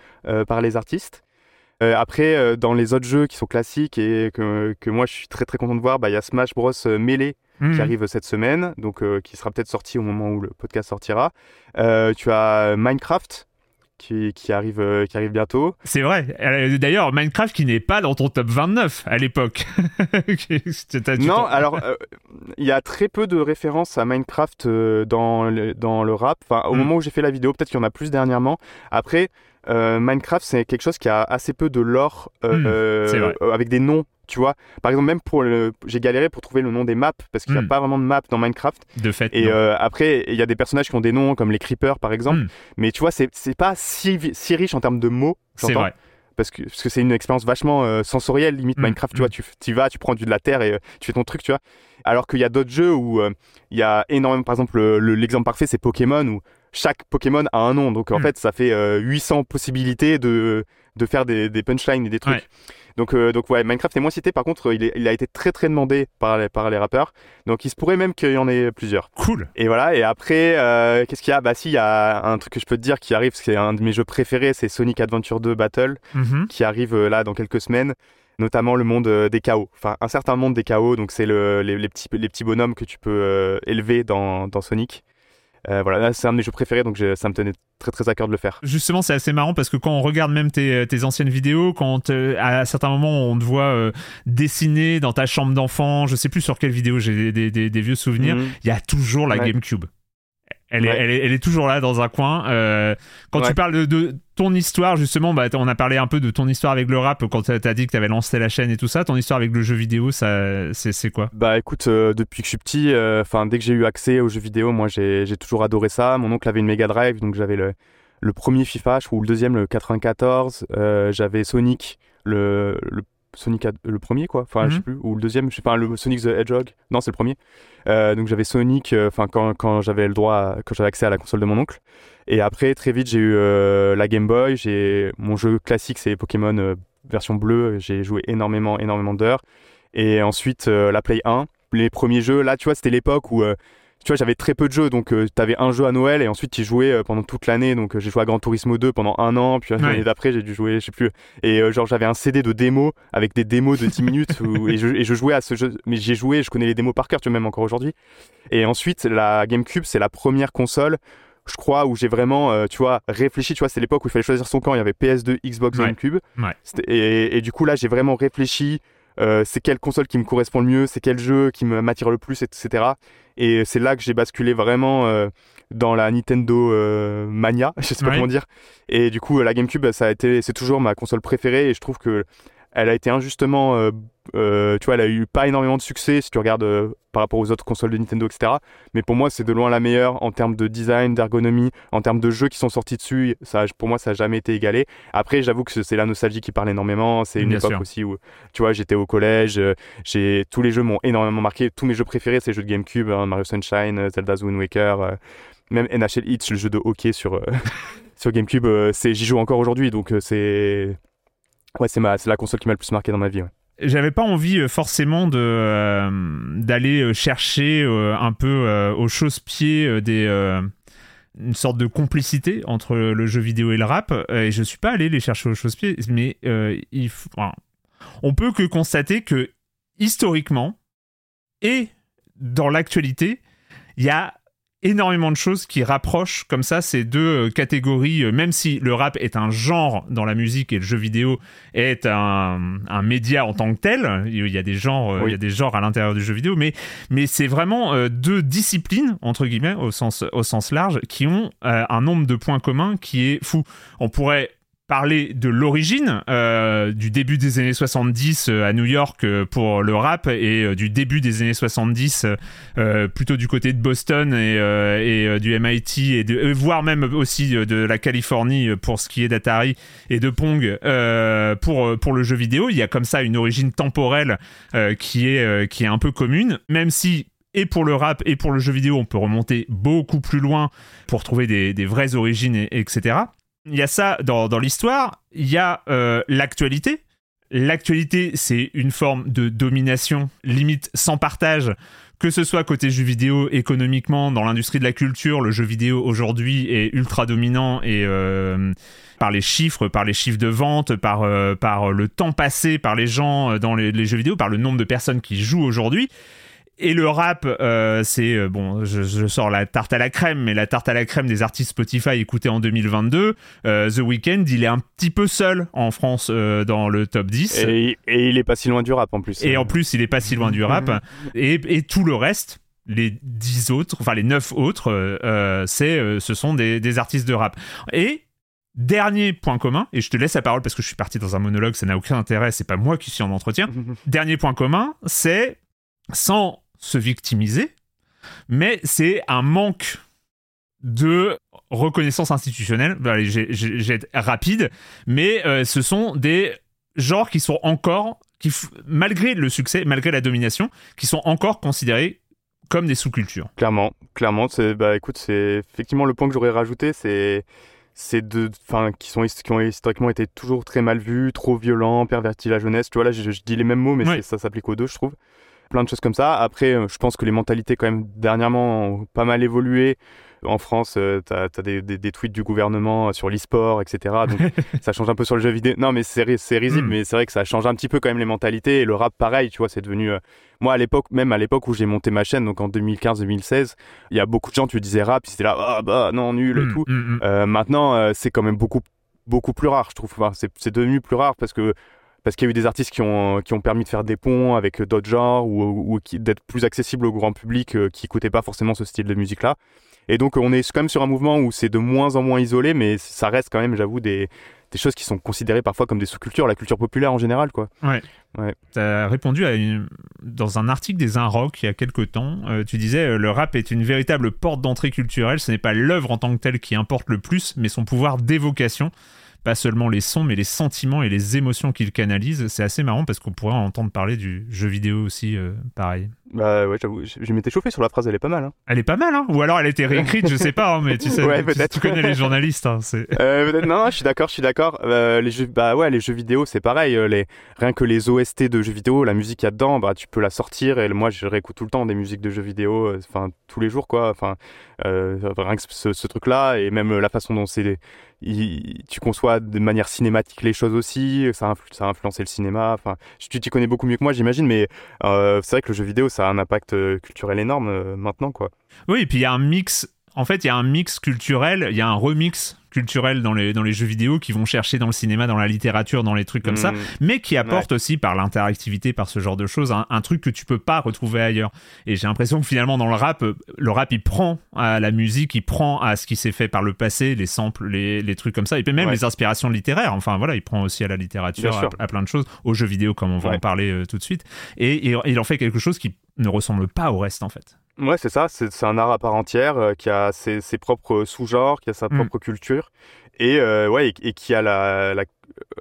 par les artistes. après, dans les autres jeux qui sont classiques et que, que moi je suis très très content de voir, bah, il y a Smash Bros Melee qui mhm. arrive cette semaine, donc euh, qui sera peut-être sorti au moment où le podcast sortira. Euh, tu as Minecraft. Qui, qui arrive, euh, qui arrive bientôt. C'est vrai. D'ailleurs, Minecraft qui n'est pas dans ton top 29 à l'époque. non, alors il y a très peu de références à Minecraft dans, le, dans le rap. Enfin, au hmm. moment où j'ai fait la vidéo, peut-être qu'il y en a plus dernièrement. Après, Minecraft, c'est quelque chose qui a assez peu de lore hmm. avec des noms tu vois. Par exemple, même pour le... j'ai galéré pour trouver le nom des maps parce qu'il n'y a hmm. pas vraiment de map dans Minecraft. De fait. Et euh, après, il y a des personnages qui ont des noms comme les creepers par exemple. Hmm. Mais tu vois, c'est pas si, si riche en termes de mots. C'est vrai. Parce que c'est parce une expérience vachement euh, sensorielle, limite hmm. Minecraft, tu vois, tu, vas, tu prends du de la terre et euh, tu fais ton truc, tu vois. Alors qu'il y a d'autres jeux où il y a énormément, par exemple, l'exemple parfait c'est Pokémon où chaque Pokémon a un nom. Donc en fait, ça fait 800 possibilités de, de faire des, des punchlines et des trucs. Donc, euh, donc ouais, Minecraft est moins cité. Par contre, il, il, a été très très demandé par les, par les rappeurs. Donc il se pourrait même qu'il y en ait plusieurs. Cool. Et voilà. Et après, euh, qu'est-ce qu'il y a? Bah si, il y a un truc que je peux te dire qui arrive. C'est un de mes jeux préférés. C'est Sonic Adventure 2 Battle mm-hmm. qui arrive euh, là dans quelques semaines notamment le monde des chaos. Enfin, un certain monde des chaos, donc c'est le, les, petits, les petits bonhommes que tu peux élever dans, dans Sonic. Euh, voilà, c'est un de mes jeux préférés, donc ça me tenait très très à cœur de le faire. Justement, c'est assez marrant parce que quand on regarde même tes, tes anciennes vidéos, quand euh, à certains moments on te voit euh, dessiner dans ta chambre d'enfant, je sais plus sur quelle vidéo, j'ai des, des, des, vieux souvenirs, mhm. il y a toujours la GameCube. Elle, est, elle, est, elle, est, toujours là dans un coin. Euh, quand tu parles de, de, ton histoire, justement, bah, on a parlé un peu de ton histoire avec le rap quand tu as dit que tu avais lancé la chaîne et tout ça. Ton histoire avec le jeu vidéo, ça, c'est quoi? Bah écoute, euh, depuis que je suis petit, euh, dès que j'ai eu accès aux jeux vidéo, moi j'ai toujours adoré ça. Mon oncle avait une Mega Drive, donc j'avais le, le, premier FIFA, je ou le deuxième, le 94. j'avais Sonic, le, le Sonic le premier quoi. Enfin je sais mhm. plus ou le deuxième je sais pas le Sonic the Hedgehog. Non c'est le premier. Euh, donc j'avais Sonic euh, enfin quand, quand j'avais le droit quand j'avais accès à la console de mon oncle. Et après très vite j'ai eu euh, la Game Boy. J'ai mon jeu classique c'est Pokémon version bleue. J'ai joué énormément énormément d'heures. Et ensuite la Play 1 les premiers jeux là tu vois c'était l'époque où tu vois, j'avais très peu de jeux, donc euh, tu avais un jeu à Noël et ensuite tu jouais euh, pendant toute l'année. Donc euh, j'ai joué à Gran Turismo 2 pendant un an, puis l'année d'après j'ai dû jouer, je sais plus. Et genre j'avais un CD de démo avec des démos de 10 minutes et, je, et, je, jouais à ce jeu. Mais j'ai joué, je connais les démos par cœur, tu vois, même encore aujourd'hui. Et ensuite, la GameCube, c'est la première console je crois, où j'ai vraiment, tu vois, réfléchi. Tu vois, c'est l'époque où il fallait choisir son camp. Il y avait PS2, Xbox, GameCube. Et, et, du coup, là, j'ai vraiment réfléchi. C'est quelle console qui me correspond le mieux, c'est quel jeu qui m'attire le plus, etc. Et c'est là que j'ai basculé vraiment euh, dans la Nintendo euh, mania, je sais pas comment dire. Et du coup, la GameCube, ça a été, c'est toujours ma console préférée et je trouve que elle a été injustement, euh, euh, tu vois, elle a eu pas énormément de succès si tu regardes euh, par rapport aux autres consoles de Nintendo, etc. Mais pour moi, c'est de loin la meilleure en termes de design, d'ergonomie, en termes de jeux qui sont sortis dessus. Ça, pour moi, ça n'a jamais été égalé. Après, j'avoue que c'est la nostalgie qui parle énormément. C'est une époque aussi où, tu vois, j'étais au collège, j'ai tous les jeux m'ont énormément marqué. Tous mes jeux préférés, c'est les jeux de GameCube, hein, Mario Sunshine, Zelda's Wind Waker, même NHL Hitch, le jeu de hockey sur sur GameCube. c'est j'y joue encore aujourd'hui, donc c'est Ouais, c'est la console qui m'a le plus marqué dans ma vie. J'avais pas envie euh, forcément de euh, d'aller euh, chercher un peu aux chausse-pieds des une sorte de complicité entre le jeu vidéo et le rap et je suis pas allé les chercher aux chausse-pieds mais il on peut que constater que historiquement et dans l'actualité il y a énormément de choses qui rapprochent comme ça ces deux euh, catégories, euh, même si le rap est un genre dans la musique et le jeu vidéo est un, un média en tant que tel. Il y a des genres, euh, Oui. il y a des genres à l'intérieur du jeu vidéo, mais, mais c'est vraiment euh, deux disciplines, entre guillemets, au sens, au sens large, qui ont euh, un nombre de points communs qui est fou. On pourrait parler de l'origine euh, du début des années 70 euh, à New York euh, pour le rap et du début des années 70 euh, euh, plutôt du côté de Boston et, du MIT et de, voire même aussi de la Californie pour ce qui est d'Atari et de Pong pour pour le jeu vidéo il y a comme ça une origine temporelle qui est qui est un peu commune même si et pour le rap et pour le jeu vidéo, on peut remonter beaucoup plus loin pour trouver des, vraies origines, et- etc. Il y a ça dans, dans l'histoire. Il y a euh, l'actualité. L'actualité, c'est une forme de domination, limite sans partage, que ce soit côté jeu vidéo, économiquement, dans l'industrie de la culture, le jeu vidéo aujourd'hui est ultra dominant et euh, par les chiffres, par les chiffres de vente, par, euh, par le temps passé par les gens euh, dans les jeux vidéo, par le nombre de personnes qui jouent aujourd'hui. Et le rap, euh, c'est euh, bon, je, je sors la tarte à la crème, mais la tarte à la crème des artistes Spotify écoutés en 2022. euh, The Weeknd, il est un petit peu seul en France euh, dans le top 10. Et, et il est pas si loin du rap en plus. Et en plus, il est pas si loin du rap. Et, et tout le reste, les 10 autres, enfin les 9 autres, c'est, ce sont des, des artistes de rap. Et dernier point commun, et je te laisse la parole parce que je suis parti dans un monologue, ça n'a aucun intérêt, c'est pas moi qui suis en entretien. Dernier point commun, c'est sans se victimiser, mais c'est un manque de reconnaissance institutionnelle. Allez, j'ai- rapide, mais euh, ce sont des genres qui sont encore, qui, malgré le succès, malgré la domination, qui sont encore considérés comme des sous-cultures. Clairement, clairement, c'est bah écoute, c'est effectivement le point que j'aurais rajouté, c'est c'est de enfin qui sont qui ont historiquement été toujours très mal vus, trop violents, pervertis la jeunesse. Tu vois là, je, je dis les mêmes mots, mais Ouais. ça s'applique aux deux, je trouve. Plein de choses comme ça. Après, euh, je pense que les mentalités quand même dernièrement ont pas mal évolué. En France, euh, t'as as des, des- des tweets du gouvernement sur l'e-sport, etc. Donc ça change un peu sur le jeu vidéo. Non, mais c'est ri- c'est risible, Mm. mais c'est vrai que ça change un petit peu quand même les mentalités. Et le rap, pareil, tu vois, c'est devenu. euh, moi, à l'époque, même à l'époque où j'ai monté ma chaîne, donc en 2015-2016, il y a beaucoup de gens, tu disais rap, ils étaient là, ah bah non, nul et Mm, tout. mm, mm. Euh, maintenant, euh, c'est quand même beaucoup, beaucoup plus rare, je trouve. Enfin, c'est devenu plus rare parce que parce qu'il y a eu des artistes qui ont, qui ont permis de faire des ponts avec d'autres genres ou, d'être plus accessibles au grand public euh, qui n'écoutait pas forcément ce style de musique-là. Et donc, on est quand même sur un mouvement où c'est de moins en moins isolé, mais ça reste quand même, j'avoue, des, des choses qui sont considérées parfois comme des sous-cultures, la culture populaire en général, quoi. Tu as répondu à une- dans un article des Inrock il y a quelques temps. euh, tu disais euh, le rap est une véritable porte d'entrée culturelle. Ce n'est pas l'œuvre en tant que telle qui importe le plus, mais son pouvoir d'évocation. Pas seulement les sons, mais les sentiments et les émotions qu'il canalise. C'est assez marrant parce qu'on pourrait entendre parler du jeu vidéo aussi, euh, pareil. Bah ouais, j'avoue, je, je m'étais chauffé sur la phrase, elle est pas mal. Hein. Elle est pas mal, hein Ou alors elle a été réécrite, je sais pas, hein, mais tu sais, Ouais, tu- tu, connais les journalistes. hein, c'est... Euh, non, non, je suis d'accord, je suis d'accord. Euh, les jeux, bah ouais, les jeux vidéo, c'est pareil. euh, les, rien que les OST de jeux vidéo, la musique qu'il y a dedans, bah tu peux la sortir. Et moi, je réécoute tout le temps des musiques de jeux vidéo, euh, enfin tous les jours, quoi. Enfin, rien que ce, ce truc-là, et même la façon dont c'est, il- tu conçois de manière cinématique les choses aussi. Ça a, influ- ça a influencé le cinéma. Enfin, tu t'y connais beaucoup mieux que moi, j'imagine. Mais euh, c'est vrai que le jeu vidéo, ça a un impact euh, culturel énorme euh, maintenant, quoi. Oui, et puis il y a un mix. En fait, il y a un mix culturel, il y a un remix culturel dans les, dans les jeux vidéo qui vont chercher dans le cinéma, dans la littérature, dans les trucs comme ça, Mm. mais qui apporte aussi par l'interactivité, par ce genre de choses, un, un truc que tu peux pas retrouver ailleurs. Et j'ai l'impression que finalement dans le rap, le rap il prend à la musique, il prend à ce qui s'est fait par le passé, les samples, les, les trucs comme ça, et puis même Ouais. les inspirations littéraires. Enfin voilà, il prend aussi à la littérature, à, plein de choses, aux jeux vidéo comme on va Ouais. en parler euh, tout de suite. Et, et il en fait quelque chose qui ne ressemble pas au reste en fait. Ouais, c'est ça. C'est un art à part entière euh, qui a ses, ses propres sous-genres, qui a sa Mm. propre culture et euh, ouais, et, et qui a la, la,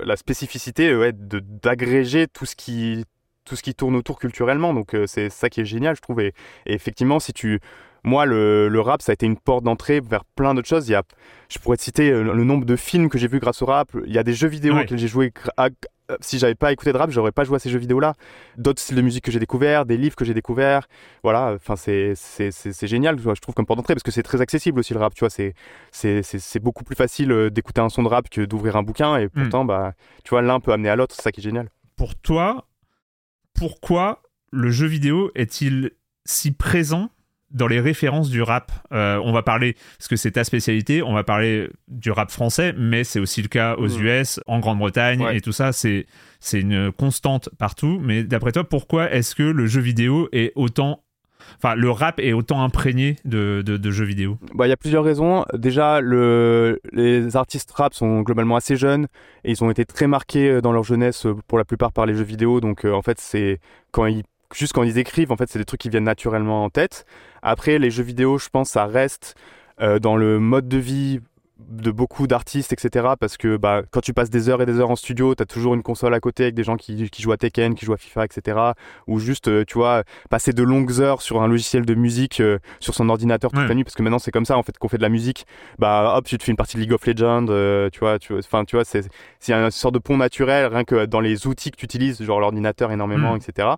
la spécificité ouais, d'agréger tout ce qui tout ce qui tourne autour culturellement. Donc euh, c'est ça qui est génial, je trouve. Et, et effectivement, si tu moi, le, le rap, ça a été une porte d'entrée vers plein d'autres choses. Il y a, je pourrais te citer euh, le nombre de films que j'ai vus grâce au rap. Il y a des jeux vidéo Ouais. auxquels j'ai joué. à- euh, si j'avais pas écouté de rap, j'aurais pas joué à ces jeux vidéo-là. D'autres styles de musique que j'ai découverts, des livres que j'ai découverts. Voilà, enfin c'est c'est c'est c'est génial, je trouve comme porte d'entrée parce que c'est très accessible aussi le rap. Tu vois, c'est c'est c'est c'est beaucoup plus facile euh, d'écouter un son de rap que d'ouvrir un bouquin. Et pourtant, bah, tu vois, l'un peut amener à l'autre. C'est ça qui est génial. pour toi, pourquoi le jeu vidéo est-il si présent dans les références du rap. Euh, on va parler, parce que c'est ta spécialité, on va parler du rap français, mais c'est aussi le cas aux Mmh. US, en Grande-Bretagne Ouais. et tout ça. C'est c'est une constante partout. Mais d'après toi, pourquoi est-ce que le jeu vidéo est autant, enfin le rap est autant imprégné de, de, de jeux vidéo? Bah, il y a plusieurs raisons. Déjà, le... les artistes rap sont globalement assez jeunes et ils ont été très marqués euh, dans leur jeunesse euh, pour la plupart par les jeux vidéo. Donc, euh, en fait, c'est quand ils juste quand ils écrivent, en fait, c'est des trucs qui viennent naturellement en tête. Après, les jeux vidéo, je pense, ça reste euh, dans le mode de vie de beaucoup d'artistes, etc. Parce que bah, quand tu passes des heures et des heures en studio, tu as toujours une console à côté avec des gens qui, qui jouent à Tekken, qui jouent à FIFA, etc. Ou juste, euh, tu vois, passer de longues heures sur un logiciel de musique euh, sur son ordinateur toute Ouais. la nuit, parce que maintenant c'est comme ça en fait qu'on fait de la musique. Bah hop, tu te fais une partie de League of Legends, euh, tu vois, tu enfin tu vois, c'est c'est une sorte de pont naturel rien que dans les outils que tu utilises, genre l'ordinateur énormément, Mm. etc.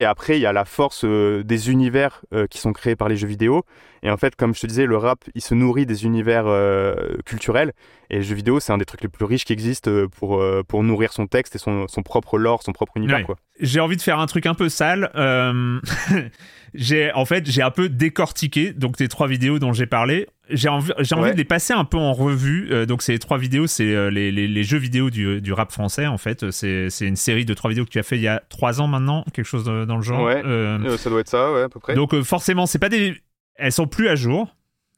Et après, il y a la force euh, des univers euh, qui sont créés par les jeux vidéo. Et en fait, comme je te disais, le rap, il se nourrit des univers euh, culturels. Et les jeux vidéo, c'est un des trucs les plus riches qui existent pour, pour nourrir son texte et son, son propre lore, son propre univers. Ouais. Quoi. J'ai envie de faire un truc un peu sale. J'ai en fait j'ai un peu décortiqué donc tes trois vidéos dont j'ai parlé. J'ai envie, j'ai envie Ouais. de les passer un peu en revue. Euh, donc ces trois vidéos, c'est euh, les, les, les jeux vidéo du, du rap français en fait. C'est, c'est une série de trois vidéos que tu as fait il y a trois ans maintenant, quelque chose de- dans le genre. Ouais. Euh, Euh, ça doit être ça, ouais, à peu près. donc euh, forcément, c'est pas des, elles sont plus à jour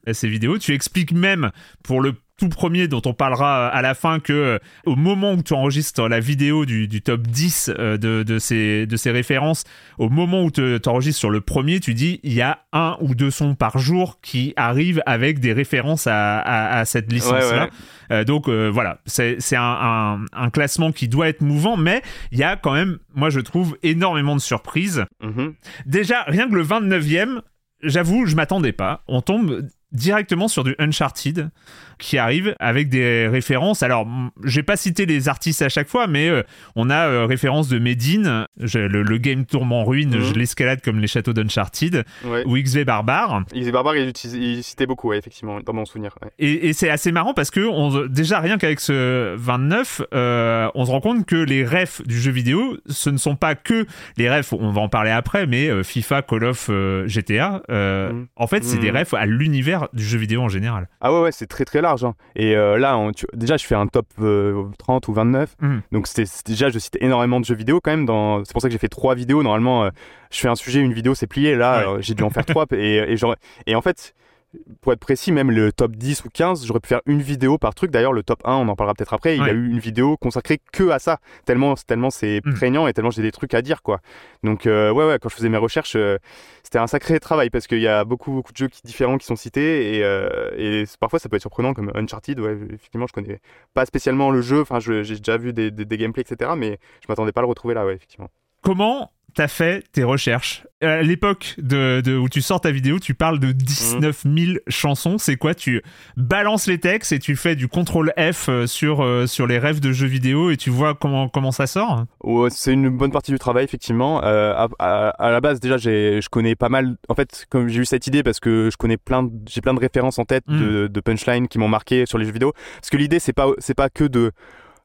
euh, ces vidéos. Tu expliques même pour le tout premier dont on parlera à la fin que euh, au moment où tu enregistres la vidéo du, du top 10 euh, de, de, ces, de ces références, au moment où tu enregistres sur le premier, tu dis il y a un ou deux sons par jour qui arrivent avec des références à, à, à cette licence-là. Ouais, ouais. Euh, donc euh, voilà, c'est un, un, un classement qui doit être mouvant, mais il y a quand même, moi je trouve, énormément de surprises. Mhm. Déjà, rien que le 29e, j'avoue, je m'attendais pas. On tombe directement sur du Uncharted qui arrive avec des références. Alors, m- j'ai pas cité les artistes à chaque fois, mais euh, on a euh, référence de Medine, je- le, le game tourment ruine, Mhm. je l'escalade comme les châteaux d'Uncharted, Ouais. ou XV Barbare. Ils Barbare, il, citait beaucoup, ouais, effectivement, dans mon souvenir. ouais. Et, et c'est assez marrant parce que on, déjà rien qu'avec ce 29, euh, on se rend compte que les refs du jeu vidéo, ce ne sont pas que les refs, on va en parler après, mais euh, FIFA, Call of, euh, GTA. Mhm. En fait, c'est Mhm. des refs à l'univers du jeu vidéo en général. Ah ouais, ouais, c'est très très large. hein. Et euh, là, on- tu- déjà, je fais un top euh, 30 ou 29. Mhm. Donc déjà, je cite énormément de jeux vidéo quand même. Dans... C'est pour ça que j'ai fait trois vidéos. Normalement, euh, je fais un sujet, une vidéo, c'est plié. Là, Ouais. euh, j'ai dû en faire trois. Et, et, genre- et en fait, pour être précis, même le top 10 ou 15, j'aurais pu faire une vidéo par truc. D'ailleurs, le top 1, on en parlera peut-être après, il Ouais. a eu une vidéo consacrée que à ça. Tellement, tellement c'est Mhm. prégnant et tellement j'ai des trucs à dire, quoi. Donc, euh, ouais, ouais, quand je faisais mes recherches, euh, c'était un sacré travail parce qu'il y a beaucoup, beaucoup de jeux qui- différents qui sont cités et, euh, et parfois ça peut être surprenant comme Uncharted. Ouais, effectivement, je connais pas spécialement le jeu. Enfin, je- j'ai déjà vu des, des, des gameplays, etc. Mais je m'attendais pas à le retrouver là, ouais, effectivement. Comment t'as fait tes recherches À l'époque de, de- où tu sors ta vidéo, tu parles de 19 000 chansons. C'est quoi? Tu balances les textes et tu fais du contrôle F euh, sur, euh, sur les rêves de jeux vidéo et tu vois comment, comment ça sort? C'est une bonne partie du travail, effectivement. Euh, à, à- à la base, déjà, je connais pas mal. En fait, comme j'ai eu cette idée, parce que je connais plein, j'ai plein de références en tête de, de punchlines qui m'ont marqué sur les jeux vidéo. Parce que l'idée, c'est pas, c'est pas que de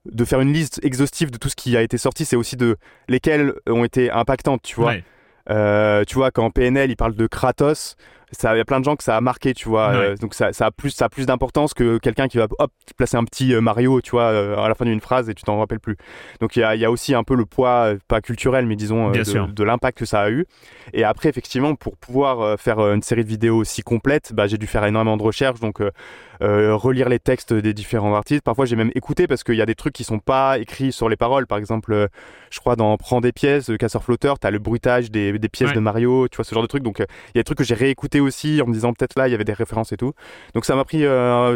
de faire une liste exhaustive de tout ce qui a été sorti, c'est aussi de lesquelles ont été impactantes, tu vois. Ouais. Euh, tu vois, quand PNL il parle de Kratos, il y a plein de gens que ça a marqué, tu vois. Ouais. Euh, donc ça, ça a plus, ça a plus d'importance que quelqu'un qui va hop placer un petit euh, Mario, tu vois, euh, à la fin d'une phrase et tu t'en rappelles plus. Donc il y a, il y a aussi un peu le poids, pas culturel, mais disons de, l'impact que ça a eu. Et après, effectivement, pour pouvoir faire une série de vidéos aussi complète, bah, j'ai dû faire énormément de recherches, donc euh, relire les textes des différents artistes. Parfois, j'ai même écouté parce qu'il y a des trucs qui sont pas écrits sur les paroles. Par exemple, euh, je crois dans Prends des pièces, euh, Casseur Flotteur, t'as le bruitage des, des pièces Ouais. de Mario, tu vois, ce genre de trucs. Donc, il y a des trucs que j'ai réécouté aussi en me disant peut-être là, il y avait des références et tout. Donc, ça m'a pris,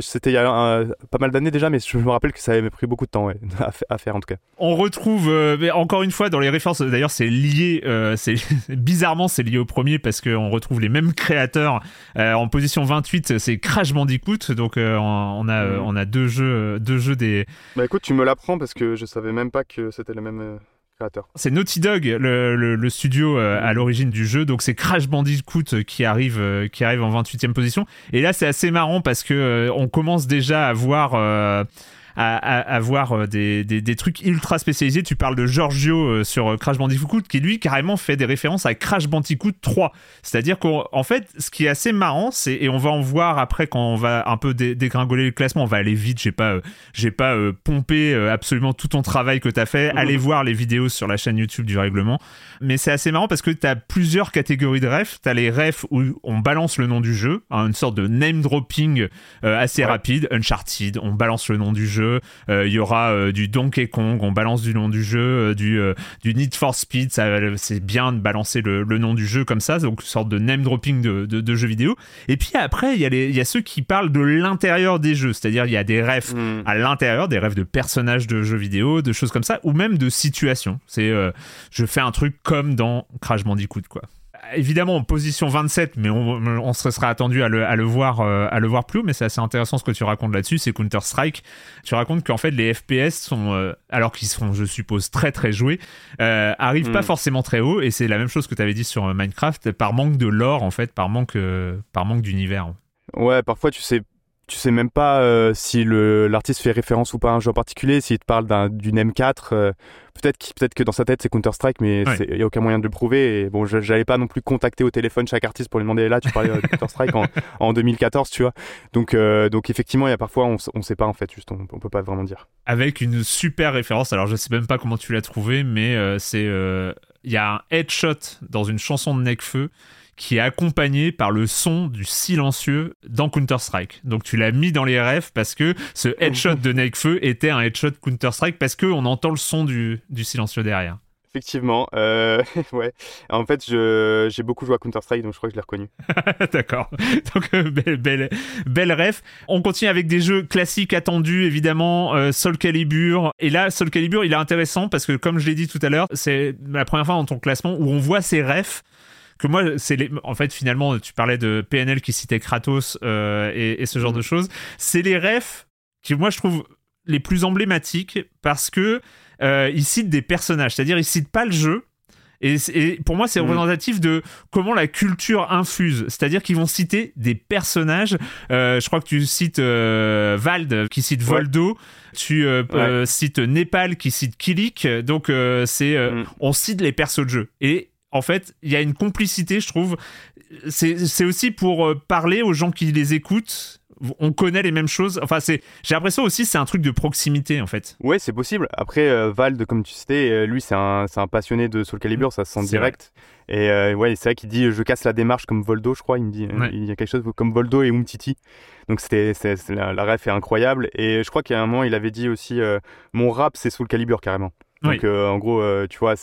c'était il y a un- pas mal d'années déjà, mais je me rappelle que ça avait pris beaucoup de temps ouais, à, fa- à faire en tout cas. On retrouve, mais encore une fois, dans les références, d'ailleurs, c'est lié, c'est bizarrement, c'est lié au premier parce qu'on retrouve les mêmes créateurs. En position 28, c'est Crash Bandicoot, donc euh, on, on a, euh, Mhm. on a deux jeux, deux jeux des. Bah écoute, tu me l'apprends parce que je savais même pas que c'était le même euh, créateur. C'est Naughty Dog, le, le- le studio euh, à l'origine du jeu, donc c'est Crash Bandicoot qui arrive, qui arrive en 28e position. Et là, c'est assez marrant parce que on commence déjà à voir. Euh, à, voir des, des, trucs ultra spécialisés. Tu parles de Giorgio sur Crash Bandicoot qui lui carrément fait des références à Crash Bandicoot 3. C'est-à-dire qu'en fait, ce qui est assez marrant, c'est et on va en voir après quand on va un peu dégringoler le classement, on va aller vite. J'ai pas j'ai pas pompé absolument tout ton travail que tu as fait. Mmh. Allez voir les vidéos sur la chaîne YouTube du règlement. Mais c'est assez marrant parce que tu as plusieurs catégories de refs. Tu as les refs où on balance le nom du jeu, hein, une sorte de name dropping euh, assez rapide. Uncharted, on balance le nom du jeu. Euh, il y aura euh, du Donkey Kong, on balance du nom du jeu. du, du Need for Speed, c'est bien de balancer le, nom du jeu comme ça. Donc une sorte de name dropping de, de, jeux vidéo. Et puis après, il y, a y a ceux qui parlent de l'intérieur des jeux. C'est-à-dire il y a des refs hmm. à l'intérieur, des refs de personnages de jeux vidéo, de choses comme ça, ou même de situations. C'est je fais un truc comme dans Crash Bandicoot, quoi évidemment en position 27, mais on, se serait attendu à le, voir, euh, à le voir plus haut. Mais c'est assez intéressant ce que tu racontes là-dessus. C'est Counter Strike. Tu racontes qu'en fait les FPS sont, euh, alors qu'ils sont, je suppose, très très joués, euh, arrivent pas mm. forcément très haut. Et c'est la même chose que tu avais dit sur Minecraft, par manque de lore en fait, par manque, par manque d'univers. Ouais, parfois tu sais tu sais même pas euh, si l'artiste fait référence ou pas à un jeu en particulier, s'il te parle d'une M4, euh, peut-être peut que dans sa tête c'est Counter-Strike, mais il n'y a aucun moyen de le prouver. Et bon, j'allais pas non plus contacter au téléphone chaque artiste pour lui demander là, tu parlais de Counter-Strike en, en, 2014, tu vois. Donc, euh, donc effectivement, il y a parfois on, on sait pas en fait, juste on, on, peut pas vraiment dire. Avec une super référence, alors je sais même pas comment tu l'as trouvé, mais c'est il y a un headshot dans une chanson de Necfeu qui est accompagné par le son du silencieux dans Counter-Strike. Donc tu l'as mis dans les refs parce que ce headshot de Nekfeu était un headshot Counter-Strike parce qu'on entend le son du, du silencieux derrière. Effectivement, euh, ouais. En fait, j'ai beaucoup joué à Counter-Strike, donc je crois que je l'ai reconnu. D'accord. Donc, euh, belle, belle, ref. On continue avec des jeux classiques attendus, évidemment, euh, Soul Calibur. Et là, Soul Calibur, il est intéressant parce que, comme je l'ai dit tout à l'heure, c'est la première fois dans ton classement où on voit ces refs que moi, c'est les... en fait finalement, tu parlais de PNL qui citait Kratos euh, et, ce genre de mhm. choses. C'est les refs qui moi je trouve les plus emblématiques parce que euh, ils citent des personnages, c'est-à-dire ils citent pas le jeu. Et, pour moi, c'est mhm. représentatif de comment la culture infuse. C'est-à-dire qu'ils vont citer des personnages. Euh, je crois que tu cites Vald qui cite Voldo. Tu cites Népal qui cite Kilik. Donc, c'est mhm. on cite les persos de jeu. Et en fait, il y a une complicité, je trouve. C'est aussi pour euh, parler aux gens qui les écoutent. On connaît les mêmes choses. Enfin, c'est. J'ai l'impression aussi, c'est un truc de proximité, en fait. Ouais, c'est possible. Après, euh, Vald, comme tu sais, euh, lui, c'est un, un, passionné de Soul Calibur, ça se sent direct. Et ouais, c'est vrai qu'il dit, je casse la démarche comme Voldo, je crois. Il me dit, il y a quelque chose comme Voldo et Umtiti. Donc c'était, la, la ref est incroyable. Et je crois qu'à un moment, il avait dit aussi, mon rap, c'est Soul Calibur carrément. Donc euh, en gros, euh, tu vois,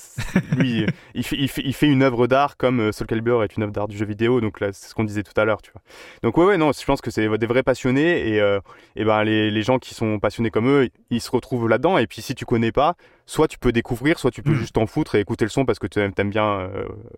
lui, il, fait, il, fait, il, fait, une œuvre d'art comme euh, Soul Calibur est une œuvre d'art du jeu vidéo. Donc là, c'est ce qu'on disait tout à l'heure, tu vois. Donc ouais, ouais, non, je pense que c'est des vrais passionnés et, et ben les, les, gens qui sont passionnés comme eux, ils se retrouvent là-dedans. Et puis si tu connais pas, soit tu peux découvrir, soit tu peux mm. juste t'en foutre et écouter le son parce que tu aimes bien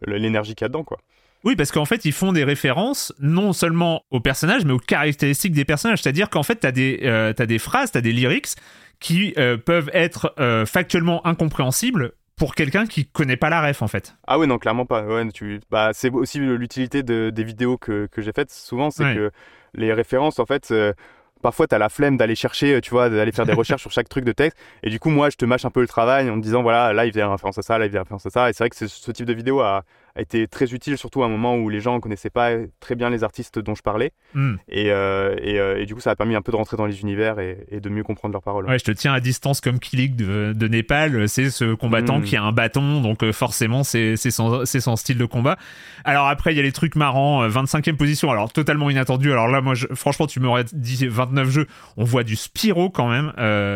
l'énergie qu'il y a dedans, quoi. Oui, parce qu'en fait, ils font des références non seulement aux personnages, mais aux caractéristiques des personnages. C'est-à-dire qu'en fait, tu as, as, des phrases, tu as des lyrics qui euh, peuvent être euh, factuellement incompréhensibles pour quelqu'un qui connaît pas la ref en fait. Ah oui non clairement pas. Ouais, tu... bah, c'est aussi l'utilité de, des vidéos que, que j'ai faites souvent c'est que les références en fait euh, parfois tu as la flemme d'aller chercher tu vois d'aller faire des recherches sur chaque truc de texte et du coup moi je te mâche un peu le travail en me disant voilà là il vient référence à ça là il vient référence à ça et c'est vrai que ce type de vidéo a, a été très utile, surtout à un moment où les gens ne connaissaient pas très bien les artistes dont je parlais. Hmm. Et, euh, euh, et, du coup, ça a permis un peu de rentrer dans les univers et, de mieux comprendre leurs paroles. Ouais, je te tiens à distance comme Kilik de, de Népal. C'est ce combattant hmm. qui a un bâton, donc euh, forcément, c'est son, son, style de combat. Alors après, il y a les trucs marrants. 25e position, alors totalement inattendu. Alors là, moi, franchement, tu m'aurais dit 29 jeux. On voit du Spyro quand même.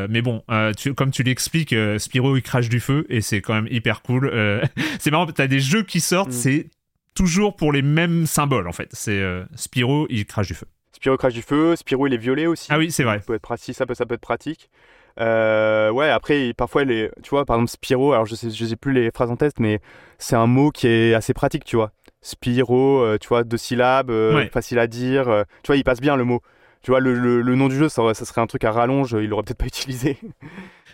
mais bon, tu, comme tu l'expliques, Spyro, il crache du feu et c'est quand même hyper cool. c'est marrant, tu as des jeux qui sortent Mm. c'est toujours pour les mêmes symboles en fait. C'est euh, Spyro, il crache du feu. Spyro crache du feu, Spyro il est violet aussi. Ah oui, c'est vrai. Ça peut être pratique, ça peut, ça peut être pratique. Euh, ouais, après, parfois, les, tu vois, par exemple, Spyro, alors je sais, je sais plus les phrases en test, mais c'est un mot qui est assez pratique, tu vois. Spyro, euh, tu vois, deux syllabes, facile à dire. tu vois, il passe bien le mot. Tu vois, le, le, nom du jeu, ça, ça, serait un truc à rallonge, il l'aurait peut-être pas utilisé.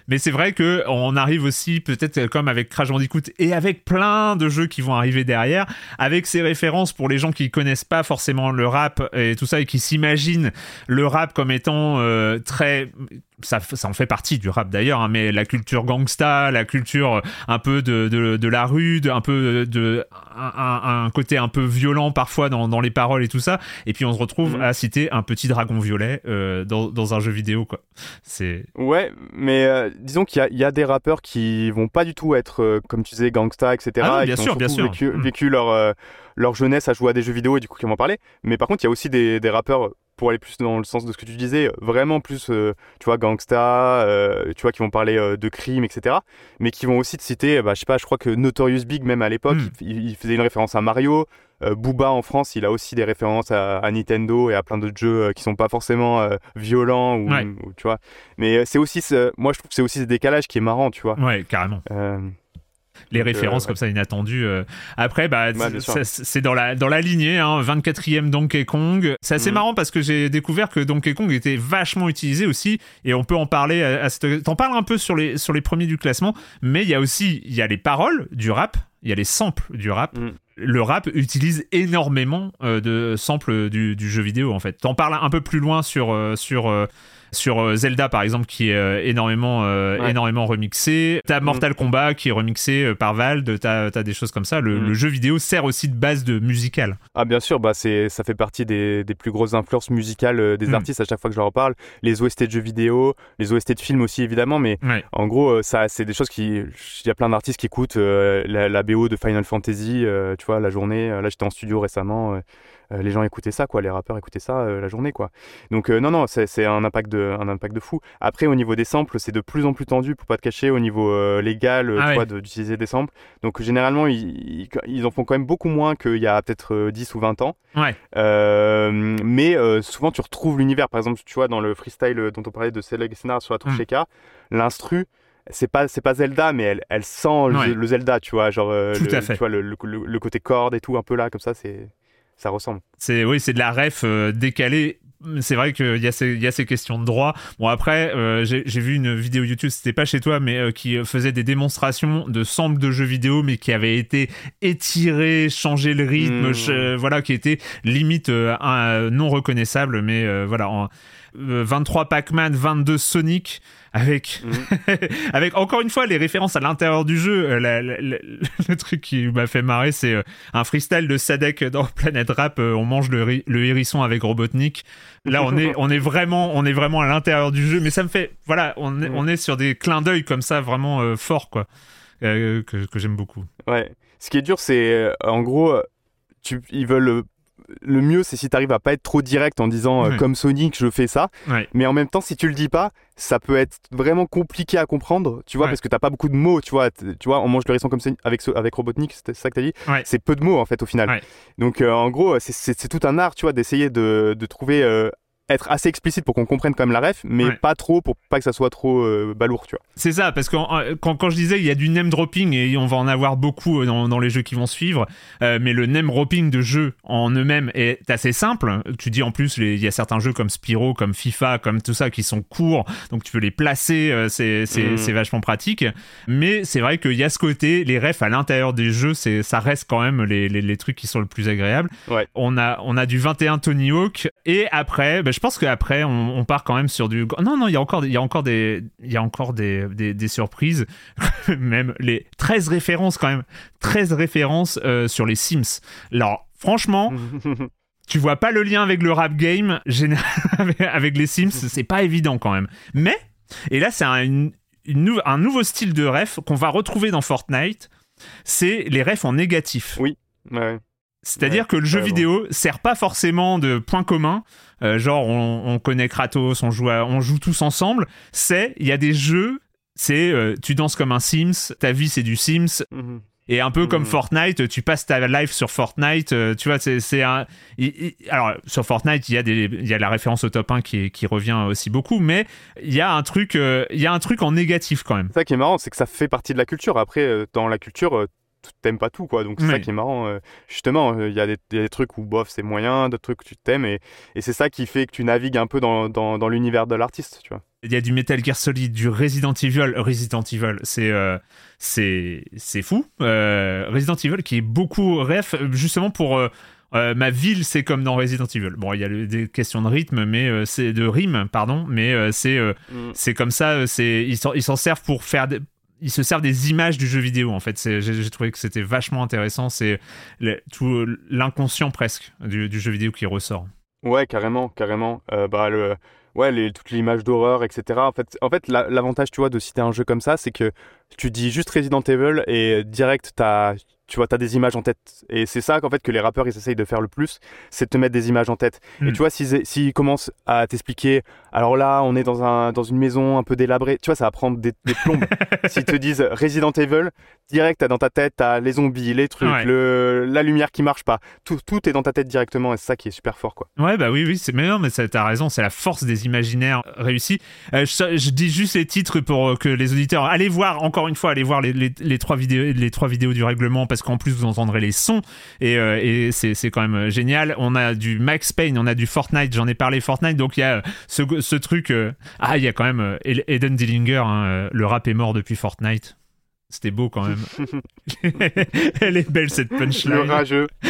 Mais c'est vrai que on arrive aussi peut-être comme avec Crash Bandicoot et avec plein de jeux qui vont arriver derrière, avec ces références pour les gens qui connaissent pas forcément le rap et tout ça et qui s'imaginent le rap comme étant euh, très ça, ça en fait partie du rap d'ailleurs, hein, mais la culture gangsta, la culture un peu de, de, de la rue, de, un peu de un, un, côté un peu violent parfois dans, dans, les paroles et tout ça, et puis on se retrouve mhm. à citer un petit dragon violet euh, dans, dans, un jeu vidéo quoi. C'est ouais, mais euh, disons qu'il y, y, a des rappeurs qui vont pas du tout être euh, comme tu disais gangsta etc. Ah bien sûr, bien sûr. Vécu, mm. vécu leur leur jeunesse à jouer à des jeux vidéo et du coup qui vont en parler. Mais par contre il y a aussi des, des rappeurs pour aller plus dans le sens de ce que tu disais, vraiment plus, euh, tu vois, gangsta, euh, tu vois, qui vont parler euh, de crimes, etc. Mais qui vont aussi te citer, bah, je sais pas, je crois que Notorious Big, même à l'époque, hmm. il, faisait une référence à Mario. Booba en France, il a aussi des références à, Nintendo et à plein d'autres jeux qui sont pas forcément violents ou, tu vois. Mais c'est aussi, moi je trouve que c'est aussi ce décalage qui est marrant, tu vois. Ouais, carrément les euh, références comme ça inattendues. Euh. Après, bah, c'est dans la, dans la lignée, hein, 24e Donkey Kong. C'est assez mhm. marrant parce que j'ai découvert que Donkey Kong était vachement utilisé aussi, et on peut en parler. À, T'en parles un peu sur les, sur les premiers du classement, mais il y a aussi il y a les paroles du rap, il y a les samples du rap. Mhm. le rap utilise énormément euh, de samples du, du, jeu vidéo en fait. T'en parles un peu plus loin sur, sur sur euh, Zelda par exemple qui est euh, énormément euh, énormément remixé. T'as mm. Mortal Kombat qui est remixé par Valve. T'as as des choses comme ça. Le, mm. jeu vidéo sert aussi de base de musical. Ah bien sûr bah c'est ça fait partie des, des, plus grosses influences musicales des mm. artistes à chaque fois que je leur parle. Les OST de jeux vidéo les OST de films aussi évidemment mais en gros ça c'est des choses qui il y a plein d'artistes qui écoutent la, la, BO de Final Fantasy tu vois la journée. Là j'étais en studio récemment euh, les gens écoutaient ça, quoi, les rappeurs écoutaient ça euh, la journée, quoi. Donc euh, non, non, c'est un impact de, un impact de fou. Après, au niveau des samples, c'est de plus en plus tendu pour pas te cacher au niveau légal, ah d'utiliser des samples. Donc généralement, ils, ils, en font quand même beaucoup moins qu'il y a peut-être 10 ou 20 ans. Ouais. mais souvent, tu retrouves l'univers. Par exemple, tu vois, dans le freestyle dont on parlait de Seleg Scénar sur la touche mm. l'instru, c'est pas c'est pas Zelda mais elle, elle sent le, Zelda tu vois genre tout le, à fait. Tu vois, le, le, côté corde et tout un peu là comme ça c'est ça ressemble. C'est oui, c'est de la ref euh, décalée c'est vrai qu'il y, a ces, y a ces questions de droit. Bon, après, euh, j'ai vu une vidéo YouTube, c'était pas chez toi, mais euh, qui faisait des démonstrations de samples de jeux vidéo, mais qui avait été étiré, changé le rythme, mmh. voilà, qui était limite non reconnaissable, mais voilà. En, 23 Pac-Man, 22 Sonic, avec, mhm. avec encore une fois les références à l'intérieur du jeu. Euh, le truc qui m'a fait marrer, c'est euh, un freestyle de Sadek dans Planet Rap. Euh, on mange le, le, hérisson avec Robotnik. Là, on est, on est vraiment, on est vraiment à l'intérieur du jeu. Mais ça me fait, voilà, on est, on est sur des clins d'œil comme ça, vraiment forts, quoi, que, que j'aime beaucoup. Ouais. Ce qui est dur, c'est en gros, tu, ils veulent le mieux, c'est si tu arrives à pas être trop direct en disant euh, comme Sonic, je fais ça. Mais en même temps, si tu le dis pas, ça peut être vraiment compliqué à comprendre, tu vois, parce que t'as pas beaucoup de mots, tu vois. Tu vois, on mange le risson comme Sonic avec, avec Robotnik, c'est ça que t'as dit. C'est peu de mots en fait au final. Donc euh, en gros, c'est tout un art, tu vois, d'essayer de, de, trouver euh, être assez explicite pour qu'on comprenne quand même la ref, mais pas trop pour pas que ça soit trop euh, balourd, tu vois. C'est ça, parce que quand, quand, je disais il y a du name dropping et on va en avoir beaucoup euh, dans, dans les jeux qui vont suivre, euh, mais le name dropping de jeux en eux-mêmes est assez simple. Tu dis en plus il y a certains jeux comme Spyro, comme FIFA, comme tout ça qui sont courts, donc tu peux les placer, c'est mm. vachement pratique. Mais c'est vrai qu'il y a ce côté, les refs à l'intérieur des jeux, c'est ça reste quand même les, les, les, trucs qui sont le plus agréables. On a on a du 21 Tony Hawk et après bah, je pense qu'après, on, on, part quand même sur du. Non, non, il y a encore, il y a encore des, il y a encore des, des, surprises. même les 13 références quand même, 13 références euh, sur les Sims. Alors, franchement. tu vois pas le lien avec le rap game avec les Sims, c'est pas évident quand même. Mais, et là c'est un, une, un nouveau style de ref qu'on va retrouver dans Fortnite, c'est les refs en négatif. Oui, ouais. C'est-à-dire que le jeu vidéo sert pas forcément de point commun, euh, genre on, connaît Kratos, on joue, on joue tous ensemble. C'est, il y a des jeux, c'est euh, tu danses comme un Sims, ta vie c'est du Sims. Mhm. Et un peu comme mhm. Fortnite, tu passes ta life sur Fortnite, euh, tu vois, c'est un... alors, sur Fortnite, il y, a des, il y a la référence au top 1 qui, qui revient aussi beaucoup, mais il y a un truc, il y a un truc en négatif quand même. Ça qui est marrant, c'est que ça fait partie de la culture. Après, dans la culture, t'aimes pas tout quoi donc c'est ça qui est marrant euh, justement euh, il y, a des trucs où bof c'est moyen d'autres trucs que tu t'aimes et, et c'est ça qui fait que tu navigues un peu dans, dans, dans l'univers de l'artiste tu vois il y a du Metal Gear Solid du Resident Evil Resident Evil c'est euh, c'est c'est fou Resident Evil qui est beaucoup ref justement pour euh, ma ville, c'est comme dans Resident Evil. Bon, il y a des questions de rythme, mais euh, c'est de rime, pardon, mais euh, c'est Mm. c'est comme ça. C'est ils s'en ils s'en servent pour faire. Ils se servent des images du jeu vidéo en fait. J'ai trouvé que c'était vachement intéressant. C'est tout l'inconscient presque du, jeu vidéo qui ressort. Ouais, carrément, carrément. Euh, bah, le... Ouais, les, toutes les images d'horreur, etc. En fait, en fait la- l'avantage, tu vois, de citer un jeu comme ça, c'est que tu dis juste Resident Evil et direct, t'as, tu vois, t'as des images en tête. Et c'est ça qu'en fait que les rappeurs, ils essayent de faire le plus, c'est de te mettre des images en tête. Et tu vois, s'ils s'ils commencent à t'expliquer, alors là, on est dans, un, dans une maison un peu délabrée, tu vois, ça va prendre des, des plombes. S'ils te disent Resident Evil, direct, t'as dans ta tête, t'as les zombies, les trucs, Ouais. le, la lumière qui marche pas. Tout, tout est dans ta tête directement et c'est ça qui est super fort, quoi. Ouais, bah oui, oui, c'est mais non, mais t'as raison, c'est la force des imaginaires réussis. Euh, je, je dis juste les titres pour euh, que les auditeurs allez voir encore une fois, allez voir les, les, les trois vidéos, les trois vidéos du règlement parce qu'en plus vous entendrez les sons et, euh, et c'est quand même euh, génial. On a du Max Payne, on a du Fortnite, j'en ai parlé Fortnite, donc il y a euh, ce, ce truc. euh, ah, il y a quand même Eden Dillinger, hein, le rap est mort depuis Fortnite. C'était beau quand même. Elle est belle cette punchline. Le rageux.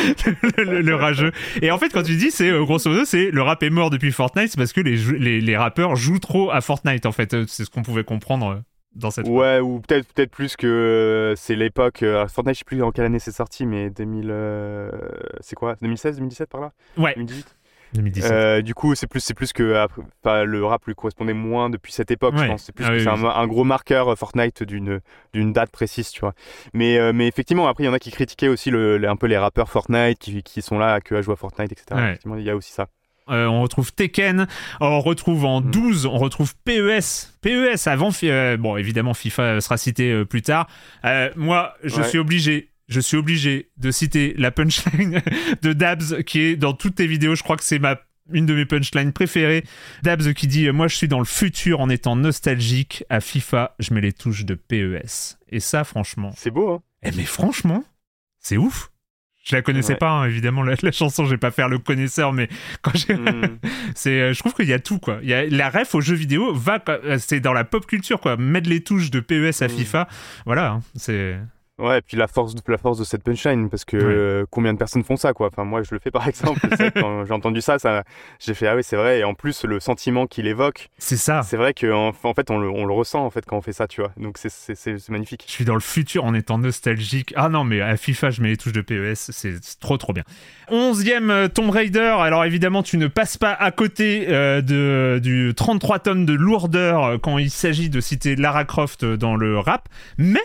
le, le- le rageux. Et en fait, quand tu dis, c'est grosso modo, c'est le rap est mort depuis Fortnite, c'est parce que les, les, les rappeurs jouent trop à Fortnite. En fait, c'est ce qu'on pouvait comprendre dans cette. Ouais, ou peut-être peut-être plus que euh, c'est l'époque. euh, Fortnite, je sais plus en quelle année c'est sorti, mais 2000. euh, c'est quoi? 2016, 2017 par là? Ouais, 2018 2017. Euh, Du coup, c'est plus, c'est plus que après- enfin, le rap lui correspondait moins depuis cette époque, Ouais. je pense. C'est plus Ah que oui, c'est oui. un, un gros marqueur Fortnite d'une d'une date précise, tu vois. Mais, euh, mais effectivement, après, il y en a qui critiquaient aussi le, un peu les rappeurs Fortnite qui, qui sont là, que à jouer à Fortnite, etc. Ouais. Effectivement, il y a aussi ça. Euh, on retrouve Tekken, on retrouve en Mm. 12, on retrouve PES. PES avant, euh, bon évidemment FIFA sera cité euh, plus tard. Euh, moi, je Ouais. suis obligé, je suis obligé de citer la punchline de Dabs qui est dans toutes tes vidéos. Je crois que c'est ma une de mes punchlines préférées. Dabs qui dit moi je suis dans le futur en étant nostalgique à FIFA, je mets les touches de PES. Et ça franchement, C'est beau, hein eh mais franchement, c'est ouf. Je la connaissais Ouais. pas, hein, évidemment, la, la chanson, je vais pas faire le connaisseur, mais quand j'ai. Mm. c'est, euh, je trouve qu'il y a tout, quoi. Il y a, la ref aux jeux vidéo va, euh, c'est dans la pop culture, quoi. Mettre les touches de PES à Mm. FIFA, voilà, hein, c'est. Ouais, et puis la force, de- la force de cette punchline, parce que euh, combien de personnes font ça, quoi? Enfin, moi, je le fais par exemple. Quand j'ai entendu ça, ça j'ai fait ah oui, c'est vrai. Et en plus, le sentiment qu'il évoque, C'est ça. c'est vrai qu'en en fait, on le, on le ressent en fait quand on fait ça, tu vois? Donc c'est c'est- c'est- c'est magnifique. Je suis dans le futur en étant nostalgique. Ah non, mais à FIFA, je mets les touches de PES, c'est trop trop bien. Onzième euh, Tomb Raider. Alors évidemment, tu ne passes pas à côté euh, de, du 33 tonnes de lourdeur quand il s'agit de citer Lara Croft dans le rap. Mais,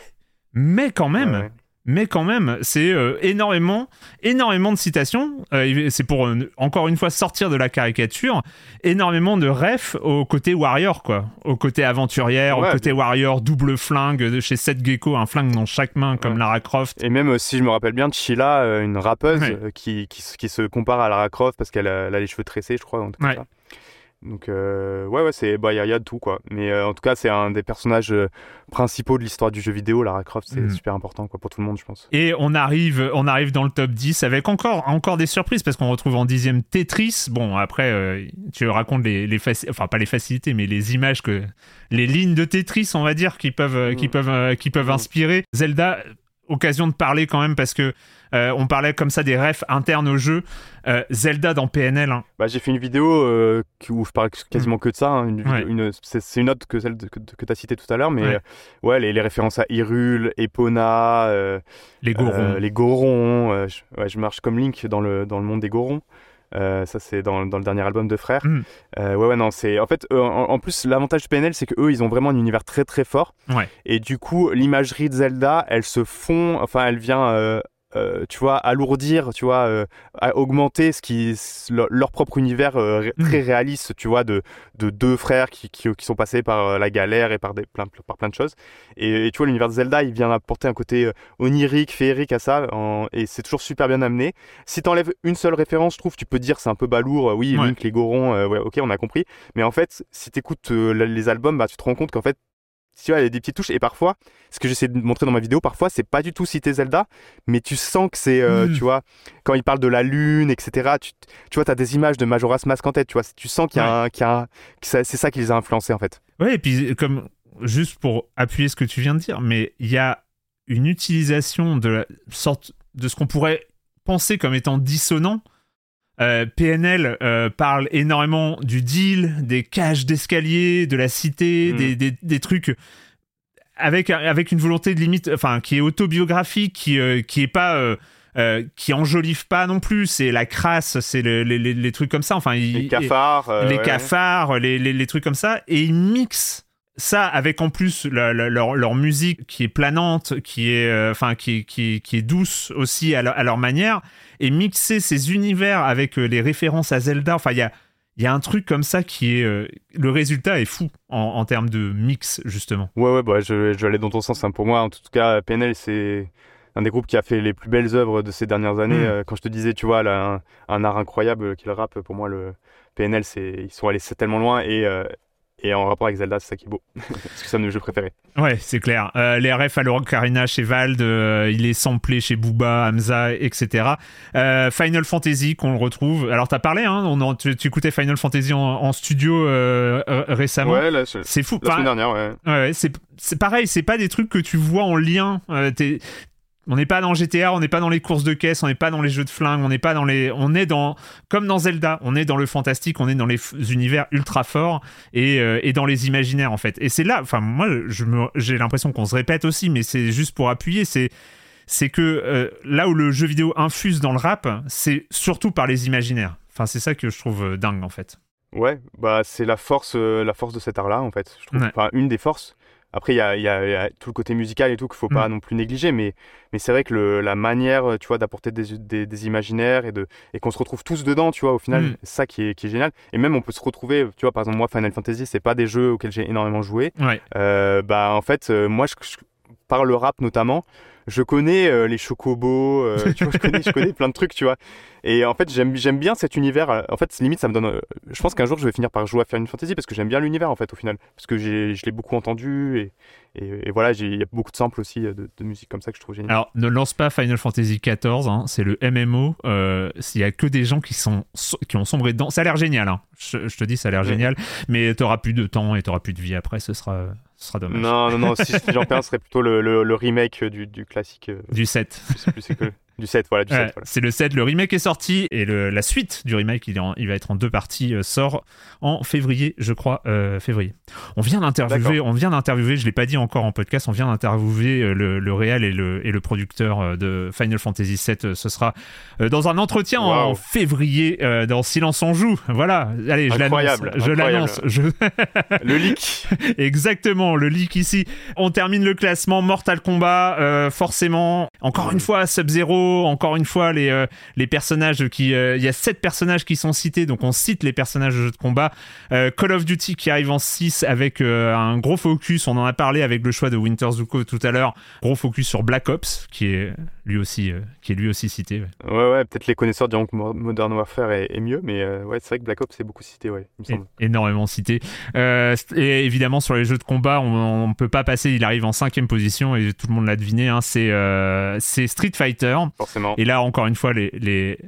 mais quand même, Ouais, ouais. mais quand même, c'est euh, énormément, énormément de citations. Euh, c'est pour euh, encore une fois sortir de la caricature, énormément de refs au côté warrior, quoi, au côté aventurière, Ouais, au côté warrior, double flingue de chez Seth Gecko, un flingue dans chaque main comme. Lara Croft. Et même si je me rappelle bien, Sheila, euh, une rappeuse qui, qui, se- qui se compare à Lara Croft parce qu'elle a, a les cheveux tressés, je crois. comme Ouais. ça. Donc euh, ouais, ouais, c'est bah il y, a- il y a de tout quoi. Mais euh, en tout cas, c'est un des personnages euh, principaux de l'histoire du jeu vidéo. Lara Croft, c'est Mhm. super important quoi pour tout le monde, je pense. Et on arrive, on arrive dans le top 10 avec encore, encore des surprises parce qu'on retrouve en dixième Tetris. Bon, après, tu racontes les, les faci- enfin pas les facilités, mais les images que, les lignes de Tetris, on va dire, qui peuvent, qui peuvent, qui peuvent inspirer. Zelda, occasion de parler quand même parce que euh, on parlait comme ça des refs internes au jeu. Euh, Zelda dans PNL, hein. Bah, j'ai fait une vidéo euh, où je parle quasiment que de ça. hein, une, vidéo- Ouais. une- c'est, une autre que celle de- que, que tu as citée tout à l'heure, mais Ouais. euh, ouais, les, les références à Hyrule, Epona, les Gorons. les Gorons. je, ouais, je marche comme Link dans le, dans le monde des Gorons. Euh, ça, c'est dans, dans le dernier album de Frères. Mm. Euh, ouais, ouais, non, c'est. En fait, euh, en, en plus, l'avantage de PNL, c'est qu'eux, ils ont vraiment un univers très, très fort. Ouais. Et du coup, l'imagerie de Zelda, elle se fond. Enfin, elle vient. Euh, tu vois, alourdir, tu vois, euh, à augmenter ce qui, leur, leur propre univers euh, ré- Mm. très réaliste, tu vois, de, de deux frères qui, qui, qui sont passés par euh, la galère et par, des, plein, par plein de choses. Et, et tu vois, l'univers de Zelda, il vient apporter un côté euh, onirique, féerique à ça, en- et c'est toujours super bien amené. Si t'enlèves une seule référence, je trouve, tu peux dire c'est un peu balourd, euh, oui, Ouais. Link, les Gorons, euh, ouais, ok, on a compris. Mais en fait, si t'écoutes les albums, bah, tu te rends compte qu'en fait, tu vois, il y a des petites touches, et parfois, ce que j'essaie de montrer dans ma vidéo, parfois, c'est pas du tout citer Zelda, mais tu sens que c'est, euh, Mm. tu vois, quand il parle de la lune, etc., tu, tu vois, t'as des images de Majora's Mask en tête, tu vois, tu sens qu'il y a un- qu'il y a un- que ça- c'est ça qui les a influencés, en fait. Ouais, et puis comme juste pour appuyer ce que tu viens de dire, mais il y a une utilisation de la sorte de ce qu'on pourrait pensé comme étant dissonant. Euh, PNL euh, parle énormément du deal, des cages d'escalier, de la cité, Mm. des, des, des trucs avec avec une volonté de limite, enfin qui est autobiographique, qui euh, qui est pas euh, euh, qui enjolive pas non plus. C'est la crasse, c'est le- les, les, les trucs comme ça. Enfin, il- Les cafards. euh, les ouais. cafards, les, les, les trucs comme ça, et ils mixent ça avec en plus leur, leur musique qui est planante, qui est, euh, enfin, qui, qui, qui est douce aussi à leur, à leur manière, et mixer ces univers avec euh, les références à Zelda. Enfin, il y a, il y a un truc comme ça qui est. euh, le résultat est fou en, en termes de mix, justement. Ouais, ouais, bah, je, je vais aller dans ton sens. hein. Pour moi, en tout cas, PNL, c'est un des groupes qui a fait les plus belles œuvres de ces dernières années. Mm. Quand je te disais, tu vois, là, un, un art incroyable qui est le rap, pour moi, le PNL, c'est ils sont allés tellement loin et, euh, et en rapport avec Zelda, c'est ça qui est beau. Parce que c'est un de mes jeux préférés. Ouais, c'est clair. Euh, les RF à l'Ocarina chez Vald, euh, il est samplé chez Booba, Hamza, etc. Euh, Final Fantasy qu'on le retrouve. Alors t'as parlé, hein, on en- tu, tu écoutais Final Fantasy en, en studio euh, récemment. Ouais, là, C'est fou. la semaine dernière, ouais. ouais, ouais, c'est c'est pareil, c'est pas des trucs que tu vois en lien. Euh, t'es- on n'est pas dans GTA, on n'est pas dans les courses de caisse, on n'est pas dans les jeux de flingue, on n'est pas dans les, on est dans comme dans Zelda, on est dans le fantastique, on est dans les univers ultra forts et, euh, et dans les imaginaires en fait. Et c'est là, enfin moi j'ai l'impression qu'on se répète aussi, mais c'est juste pour appuyer, c'est c'est que euh, là où le jeu vidéo infuse dans le rap, c'est surtout par les imaginaires. Enfin c'est ça que je trouve euh, dingue en fait. Ouais, bah c'est la force, euh, la force de cet art-là en fait. Je trouve. Ouais. Enfin, une des forces. Après, il y a, y y tout le côté musical et tout qu'il faut pas Mm. non plus négliger, mais, mais c'est vrai que le, la manière, tu vois, d'apporter des, des, des imaginaires et de et qu'on se retrouve tous dedans, tu vois, au final, Mm. c'est ça qui est, qui est génial. Et même on peut se retrouver, tu vois, par exemple moi, Final Fantasy, c'est pas des jeux auxquels j'ai énormément joué. Ouais. Euh, bah en fait, euh, moi, je, je- par le rap notamment, je connais euh, les chocobos, euh, tu vois, je connais, je connais plein de trucs, tu vois. Et en fait, j'aime, j'aime bien cet univers. euh, En fait, limite, ça me donne. euh, je pense qu'un jour, je vais finir par jouer à Final Fantasy parce que j'aime bien l'univers, en fait, au final. Parce que j'ai, je l'ai beaucoup entendu et, et, et voilà, il y a beaucoup de samples aussi euh, de, de musique comme ça que je trouve génial. Alors, ne lance pas Final Fantasy XIV, hein, c'est le MMO. euh, S'il y a que des gens qui, sont, qui ont sombré dedans, ça a l'air génial. hein. Je, je te dis, ça a l'air Ouais. génial. Mais t'auras plus de temps et t'auras plus de vie après, ce sera, ce sera dommage. non, non, non, si, si j'en perds, ce serait plutôt le, le- le remake du, du classique. euh, Du 7. je sais plus c'est que. Du 7, voilà, du Ouais, 7. Voilà. C'est le 7, le remake est sorti et le, la suite du remake, il, est en- il va être en deux parties, euh, sort en février, je crois, euh, février. On vient d'interviewer, on vient d'interviewer, je l'ai pas dit encore en podcast, on vient d'interviewer euh, le, le réal et le, et le producteur de Final Fantasy VII. euh, Ce sera dans un entretien en février dans Silence on joue. Voilà, allez, je l'annonce, Incroyable, je l'annonce, je Le leak. Exactement, le leak ici. On termine le classement Mortal Kombat, euh, forcément. Encore une fois, Sub-Zero, encore une fois, les, euh, personnages qui. euh, Il y a sept personnages qui sont cités, donc on cite les personnages de jeux de combat. Euh, Call of Duty qui arrive en 6 avec un gros focus, on en a parlé avec le choix de Winter Zuko tout à l'heure. Gros focus sur Black Ops, qui est lui aussi, euh, qui est lui aussi cité. ouais. Ouais, ouais, peut-être les connaisseurs diront que Mo- Modern Warfare est, est mieux, mais euh, ouais, c'est vrai que Black Ops c'est beaucoup cité, ouais, il me É- semble. énormément cité. Euh, et évidemment, sur les jeux de combat, on ne peut pas passer. Il arrive en cinquième position et tout le monde l'a deviné. hein, c'est Street Fighter. Forcément. Et là, encore une fois, les, les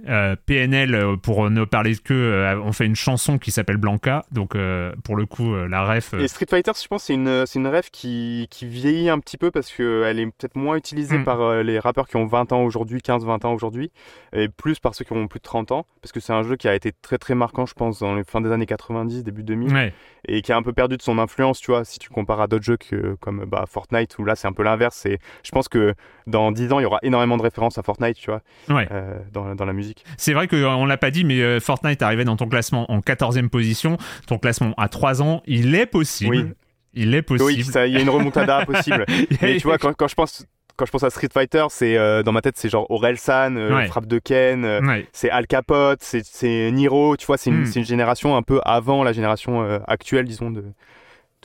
PNL, pour ne parler que, ont fait une chanson qui s'appelle Blanca. Donc, pour le coup, la ref. Et Street Fighter, je pense, c'est une, une rêve qui, qui vieillit un petit peu parce qu'elle est peut-être moins utilisée Mm. par les rappeurs qui ont 20 ans aujourd'hui, 15-20 ans aujourd'hui, et plus par ceux qui ont plus de 30 ans, parce que c'est un jeu qui a été très très marquant, je pense, dans les fins des années 90, début 2000, ouais. et qui a un peu perdu de son influence, tu vois, si tu compares à d'autres jeux que, comme bah, Fortnite, où là c'est un peu l'inverse. Et je pense que dans 10 ans, il y aura énormément de références à Fortnite, tu vois, Ouais. euh, dans, dans la musique. C'est vrai qu'on l'a pas dit, mais euh, Fortnite arrivait dans ton classement en 14e position. Ton classement à 3 ans, il est possible. Oui. Il est possible. Oui, ça- il y a une remontada possible. Mais tu vois, quand, quand je pense. Quand je pense à Street Fighter, c'est euh, dans ma tête, c'est genre Orelsan, euh, Ouais. Frappe de Ken, euh, Ouais. c'est Al Capote, c'est- Niro, tu vois, c'est une, Mm. c'est une génération un peu avant la génération euh, actuelle, disons, de,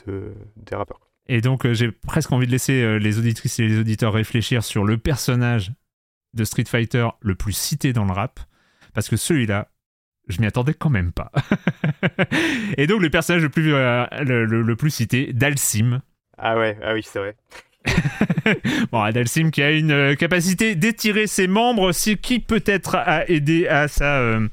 de- des rappeurs. Et donc, euh, j'ai presque envie de laisser euh, les auditrices et les auditeurs réfléchir sur le personnage de Street Fighter le plus cité dans le rap. Parce que celui-là, je m'y attendais quand même pas. et donc, le personnage le plus, euh, le, le- le plus cité, Dalsim. Ah ouais, ah oui, c'est vrai. Bon, Dalsim qui a une euh, capacité d'étirer ses membres, ce qui peut-être a aidé à sa, euh,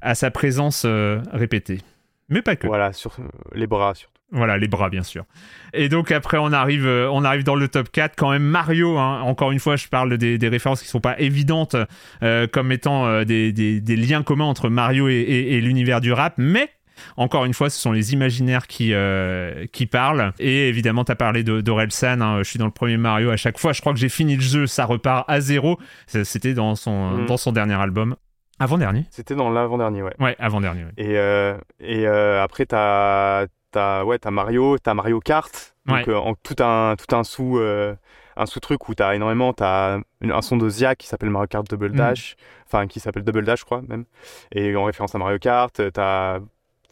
à sa présence euh, répétée. Mais pas que. Voilà, sur les bras surtout. Voilà, les bras, bien sûr. Et donc après, on arrive, on arrive dans le top 4. Quand même, Mario, hein, encore une fois, je parle des, des références qui sont pas évidentes euh, comme étant des, des, des, liens communs entre Mario et, et, et l'univers du rap, mais encore une fois, ce sont les imaginaires qui, euh, qui parlent. Et évidemment, tu as parlé d'Orelsan. Hein, je suis dans le premier Mario à chaque fois. Je crois que j'ai fini le jeu, ça repart à zéro. C'était dans son, mm. dans son dernier album. Avant-dernier C'était dans l'avant-dernier, ouais. Ouais, avant-dernier. Ouais. Et, euh, et euh, après, tu as, as, ouais, as Mario, tu as Mario Kart. Donc, Ouais. en tout un, tout un sous. un sous-truc où tu as énormément, tu as un son de Zia qui s'appelle Mario Kart Double Dash, enfin qui s'appelle Double Dash, je crois même, et en référence à Mario Kart, tu as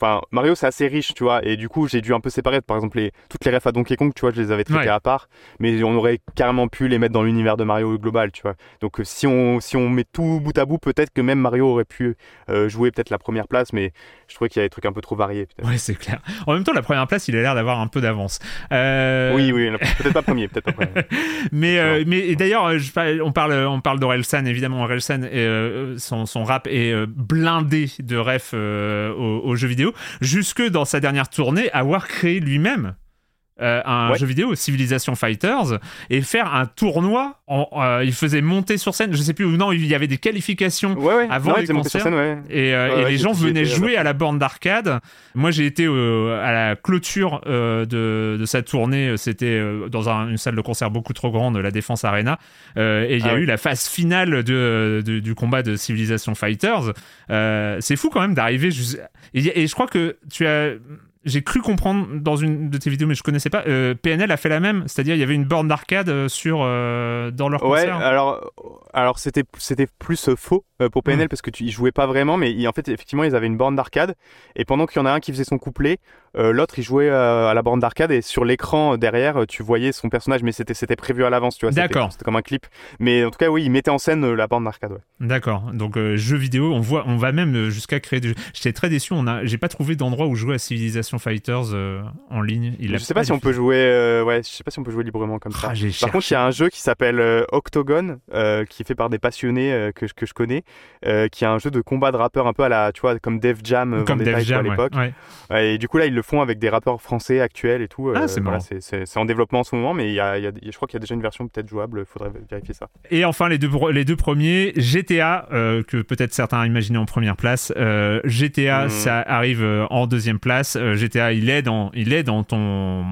Enfin, Mario, c'est assez riche, tu vois, et du coup, j'ai dû un peu séparer. Par exemple, les, toutes les refs à Donkey Kong, tu vois, je les avais traitées Ouais. à part, mais on aurait carrément pu les mettre dans l'univers de Mario global, tu vois. Donc, euh, si on, si on met tout bout à bout, peut-être que même Mario aurait pu euh, jouer peut-être la première place, mais je trouvais qu'il y avait des trucs un peu trop variés. Ouais, c'est clair. En même temps, la première place, il a l'air d'avoir un peu d'avance. Euh, Oui, oui, peut-être pas premier, peut-être pas premier. mais, euh, mais d'ailleurs, euh, on parle, on parle d'Orelsan, évidemment. Orelsan, euh, son, son rap est blindé de refs aux, aux jeux vidéo, jusque dans sa dernière tournée, avoir créé lui-même. Euh, un Ouais. jeu vidéo, Civilization Fighters, et faire un tournoi. En, euh, il faisait monter sur scène, je sais plus ou non, il y avait des qualifications Ouais, ouais, Avant non, les concerts. scène, et, euh, et les gens venaient jouer à la borne d'arcade. Moi, j'ai été euh, à la clôture de, de sa tournée. C'était dans un- une salle de concert beaucoup trop grande, la Défense Arena. Et il y a Ah eu la phase finale de, de- du combat de Civilization Fighters. C'est fou quand même d'arriver. et je crois que tu as. J'ai cru comprendre dans une de tes vidéos, mais je connaissais pas. euh, PNL a fait la même, c'est-à-dire il y avait une borne d'arcade euh, sur euh, dans leur Ouais, concert. alors, alors c'était c'était plus euh, faux euh, pour PNL parce que tu y jouais pas vraiment, mais en fait effectivement ils avaient une borne d'arcade et pendant qu'il y en a un qui faisait son couplet, euh, l'autre il jouait euh, à la borne d'arcade et sur l'écran euh, derrière tu voyais son personnage, mais c'était c'était prévu à l'avance, tu vois. c'était- D'accord. C'était comme un clip, mais en tout cas oui, il mettait en scène la borne d'arcade. Ouais. D'accord. Donc euh, jeux vidéo, on voit, on va même jusqu'à créer. Des... J'étais très déçu. On a, j'ai pas trouvé d'endroit où jouer à Civilization Fighters euh, en ligne. Il je sais pas si on peut jouer, ouais, je sais pas si on peut jouer librement comme ça. Ah, Par contre, il y a un jeu qui s'appelle Octogone, qui est fait par des passionnés que, je- que je connais, qui est un jeu de combat de rappeurs un peu à la, tu vois, comme Def Jam, comme Def à Jam, ouais. l'époque. Ouais. Ouais, et du coup, là, ils le font avec des rappeurs français actuels et tout. euh, Ah, c'est voilà, c'est- en développement en ce moment, mais il y a, il y a- je crois qu'il y a déjà une version peut-être jouable, il faudrait vérifier ça. Et enfin les deux les deux premiers GTA euh, que peut-être certains imaginaient en première place. Euh, GTA Mhm. ça arrive euh, en deuxième place. Euh, GTA il est dans il est dans ton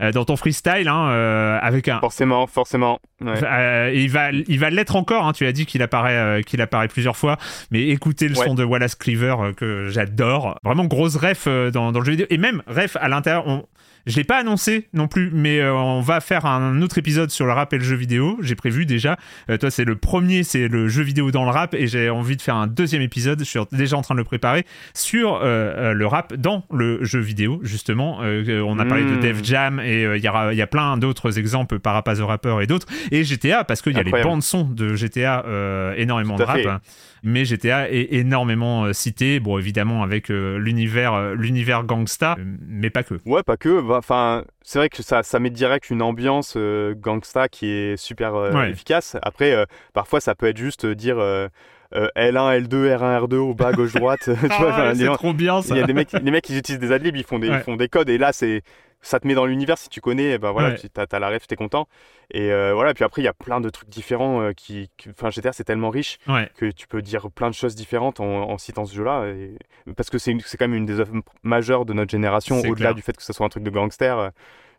euh, dans ton freestyle hein, euh, avec un Forcément, forcément. ouais. Euh, il va, il va l'être encore. hein. Tu as dit qu'il apparaît, euh, qu'il apparaît plusieurs fois. Mais écoutez le Ouais. son de Wallace Cleaver euh, que j'adore. Vraiment grosse ref euh, dans, dans le jeu vidéo. Et même ref à l'intérieur. On... Je l'ai pas annoncé non plus, mais euh, on va faire un autre épisode sur le rap et le jeu vidéo. J'ai prévu déjà. Euh, toi, c'est le premier, c'est le jeu vidéo dans le rap, et j'ai envie de faire un deuxième épisode. Je suis déjà en train de le préparer sur euh, le rap dans le jeu vidéo. Justement, on a parlé de Mm. Def Jam et il y y a plein d'autres exemples par rapport au rappeur et d'autres. Et GTA parce qu'il y a les bandes son de GTA, énormément de rap. fait. Mais GTA est énormément euh, cité, bon évidemment avec euh, l'univers euh, l'univers gangsta, mais pas que. Ouais, pas que. bah, Enfin, c'est vrai que ça, ça met direct une ambiance gangsta qui est super Ouais. efficace. Après, parfois, ça peut être juste dire euh, euh, L1, L2, R1, R2 au bas, gauche, droite. tu vois, Ah, c'est trop bien ça. Il y a des mecs, les mecs, ils utilisent des adlibs, ils font des, Ouais. ils font des codes, et là, c'est, ça te met dans l'univers si tu connais, et ben voilà, Ouais. tu t'as, t'as la ref, t'es content. Et euh, voilà, puis après, il y a plein de trucs différents euh, qui, enfin, GTA, c'est tellement riche Ouais. que tu peux dire plein de choses différentes en, en citant ce jeu-là, et- parce que c'est, quand même une des œuvres majeures de notre génération, au-delà du fait que ce soit un truc de gangster.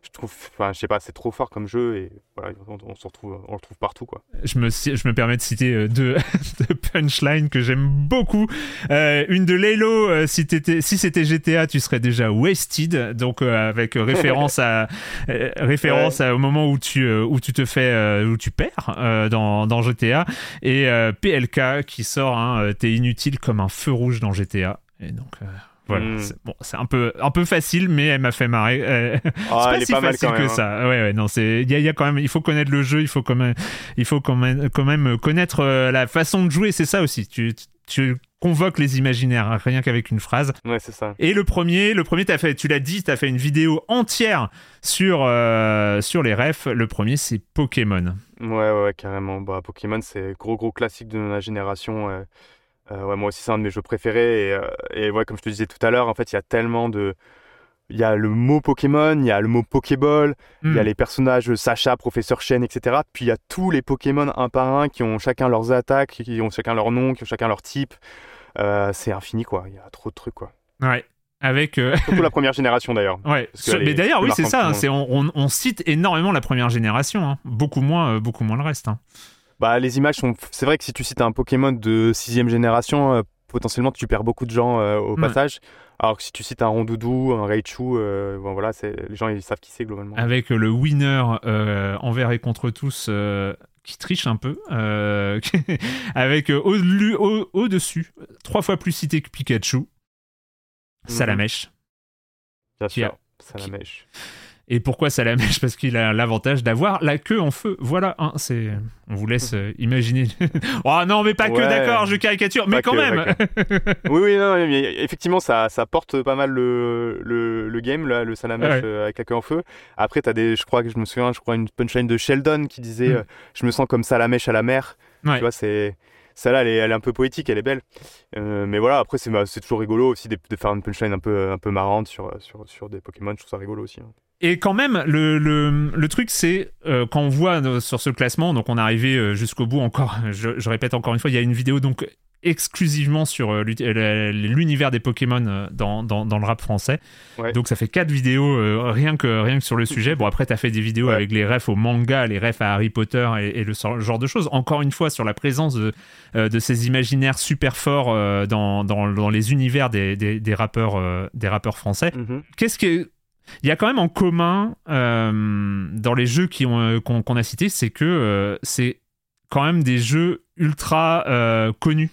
Je trouve, enfin, je sais pas, c'est trop fort comme jeu et voilà, on, on se retrouve, on le trouve partout quoi. Je me, je me permets de citer euh, deux, deux punchlines que j'aime beaucoup. Euh, une de Lelo, euh, si, c'était GTA, tu serais déjà wasted. Donc, euh, avec référence, à, référence à- au moment où tu, où tu te fais, où tu perds dans, dans GTA. Et PLK qui sort, hein, t'es inutile comme un feu rouge dans GTA. Et donc. Voilà, Mm. c'est bon, un peu, un peu facile, mais elle m'a fait marrer. Euh, Ah, c'est pas si pas mal facile même. que hein. ça. Ouais, ouais, non, c'est, il y y a quand même, il faut connaître le jeu, il faut quand même, il faut quand même, quand même connaître euh, la façon de jouer, c'est ça aussi. Tu, tu convoques les imaginaires, hein, rien qu'avec une phrase. Ouais, c'est ça. Et le premier, le premier, t'as fait, tu l'as dit, t'as fait une vidéo entière sur, euh, sur les refs. Le premier, c'est Pokémon. Ouais, ouais, ouais, carrément. Bah, Pokémon, c'est gros, gros classique de la génération. euh, Euh, ouais, moi aussi, c'est un de mes jeux préférés. Et, euh, et ouais, comme je te disais tout à l'heure, en fait, il y a tellement de. Il y a le mot Pokémon, il y a le mot Pokéball, il y a Hmm. les personnages Sacha, Professeur Chen, etc. Puis il y a tous les Pokémon un par un qui ont chacun leurs attaques, qui ont chacun leur nom, qui ont chacun leur type. Euh, c'est infini, quoi. Il y a trop de trucs, quoi. Ouais. Avec. Surtout la première génération, d'ailleurs. Ouais, mais d'ailleurs, oui, c'est ça. hein, c'est, on, on- on cite énormément la première génération, hein. beaucoup, moins, beaucoup moins le reste. hein. Bah, les images sont. C'est vrai que si tu cites un Pokémon de sixième génération, euh, potentiellement tu perds beaucoup de gens euh, au Ouais. passage. Alors que si tu cites un Rondoudou, un Raichu, euh, bon, voilà, les gens ils savent qui c'est globalement. Avec le winner envers et contre tous qui triche un peu, avec au- lu- au- au-dessus, trois fois plus cité que Pikachu, Salamèche. Bien qui a- sûr, ça la mèche. Et pourquoi Salamèche Parce qu'il a l'avantage d'avoir la queue en feu. Voilà, hein, c'est. On vous laisse euh, imaginer. oh non, mais pas que, Ouais. d'accord, je caricature, mais quand que, même. oui, oui, non, mais effectivement, ça, ça porte pas mal le, le, le game, là, le Salamèche Ouais. euh, avec la queue en feu. Après, t'as des, je crois que je me souviens, je crois une punchline de Sheldon qui disait Mm. euh, Je me sens comme Salamèche à la mer. Ouais. Tu vois, c'est. Celle-là, elle est, elle est un peu poétique, elle est belle. Euh, mais voilà, après, c'est bah, toujours rigolo aussi de, de faire une punchline un peu, un peu marrante sur, sur, sur des Pokémon. Je trouve ça rigolo aussi. hein. Et quand même, le, le, le truc, c'est euh, quand on voit euh, sur ce classement, donc on est arrivé euh, jusqu'au bout encore, je, je répète encore une fois, il y a une vidéo donc exclusivement sur euh, l'univers des Pokémon dans, dans, dans le rap français. Ouais. Donc ça fait quatre vidéos euh, rien, que, rien que sur le sujet. Bon, après, tu as fait des vidéos Ouais. avec les refs au manga, les refs à Harry Potter et, et le genre de choses. Encore une fois, sur la présence de, de ces imaginaires super forts dans, dans, les univers des, des, des rappeurs, des rappeurs français qu'est-ce que il y a quand même en commun euh, dans les jeux qui ont, euh, qu'on, qu'on a cités, c'est que euh, c'est quand même des jeux ultra euh, connus.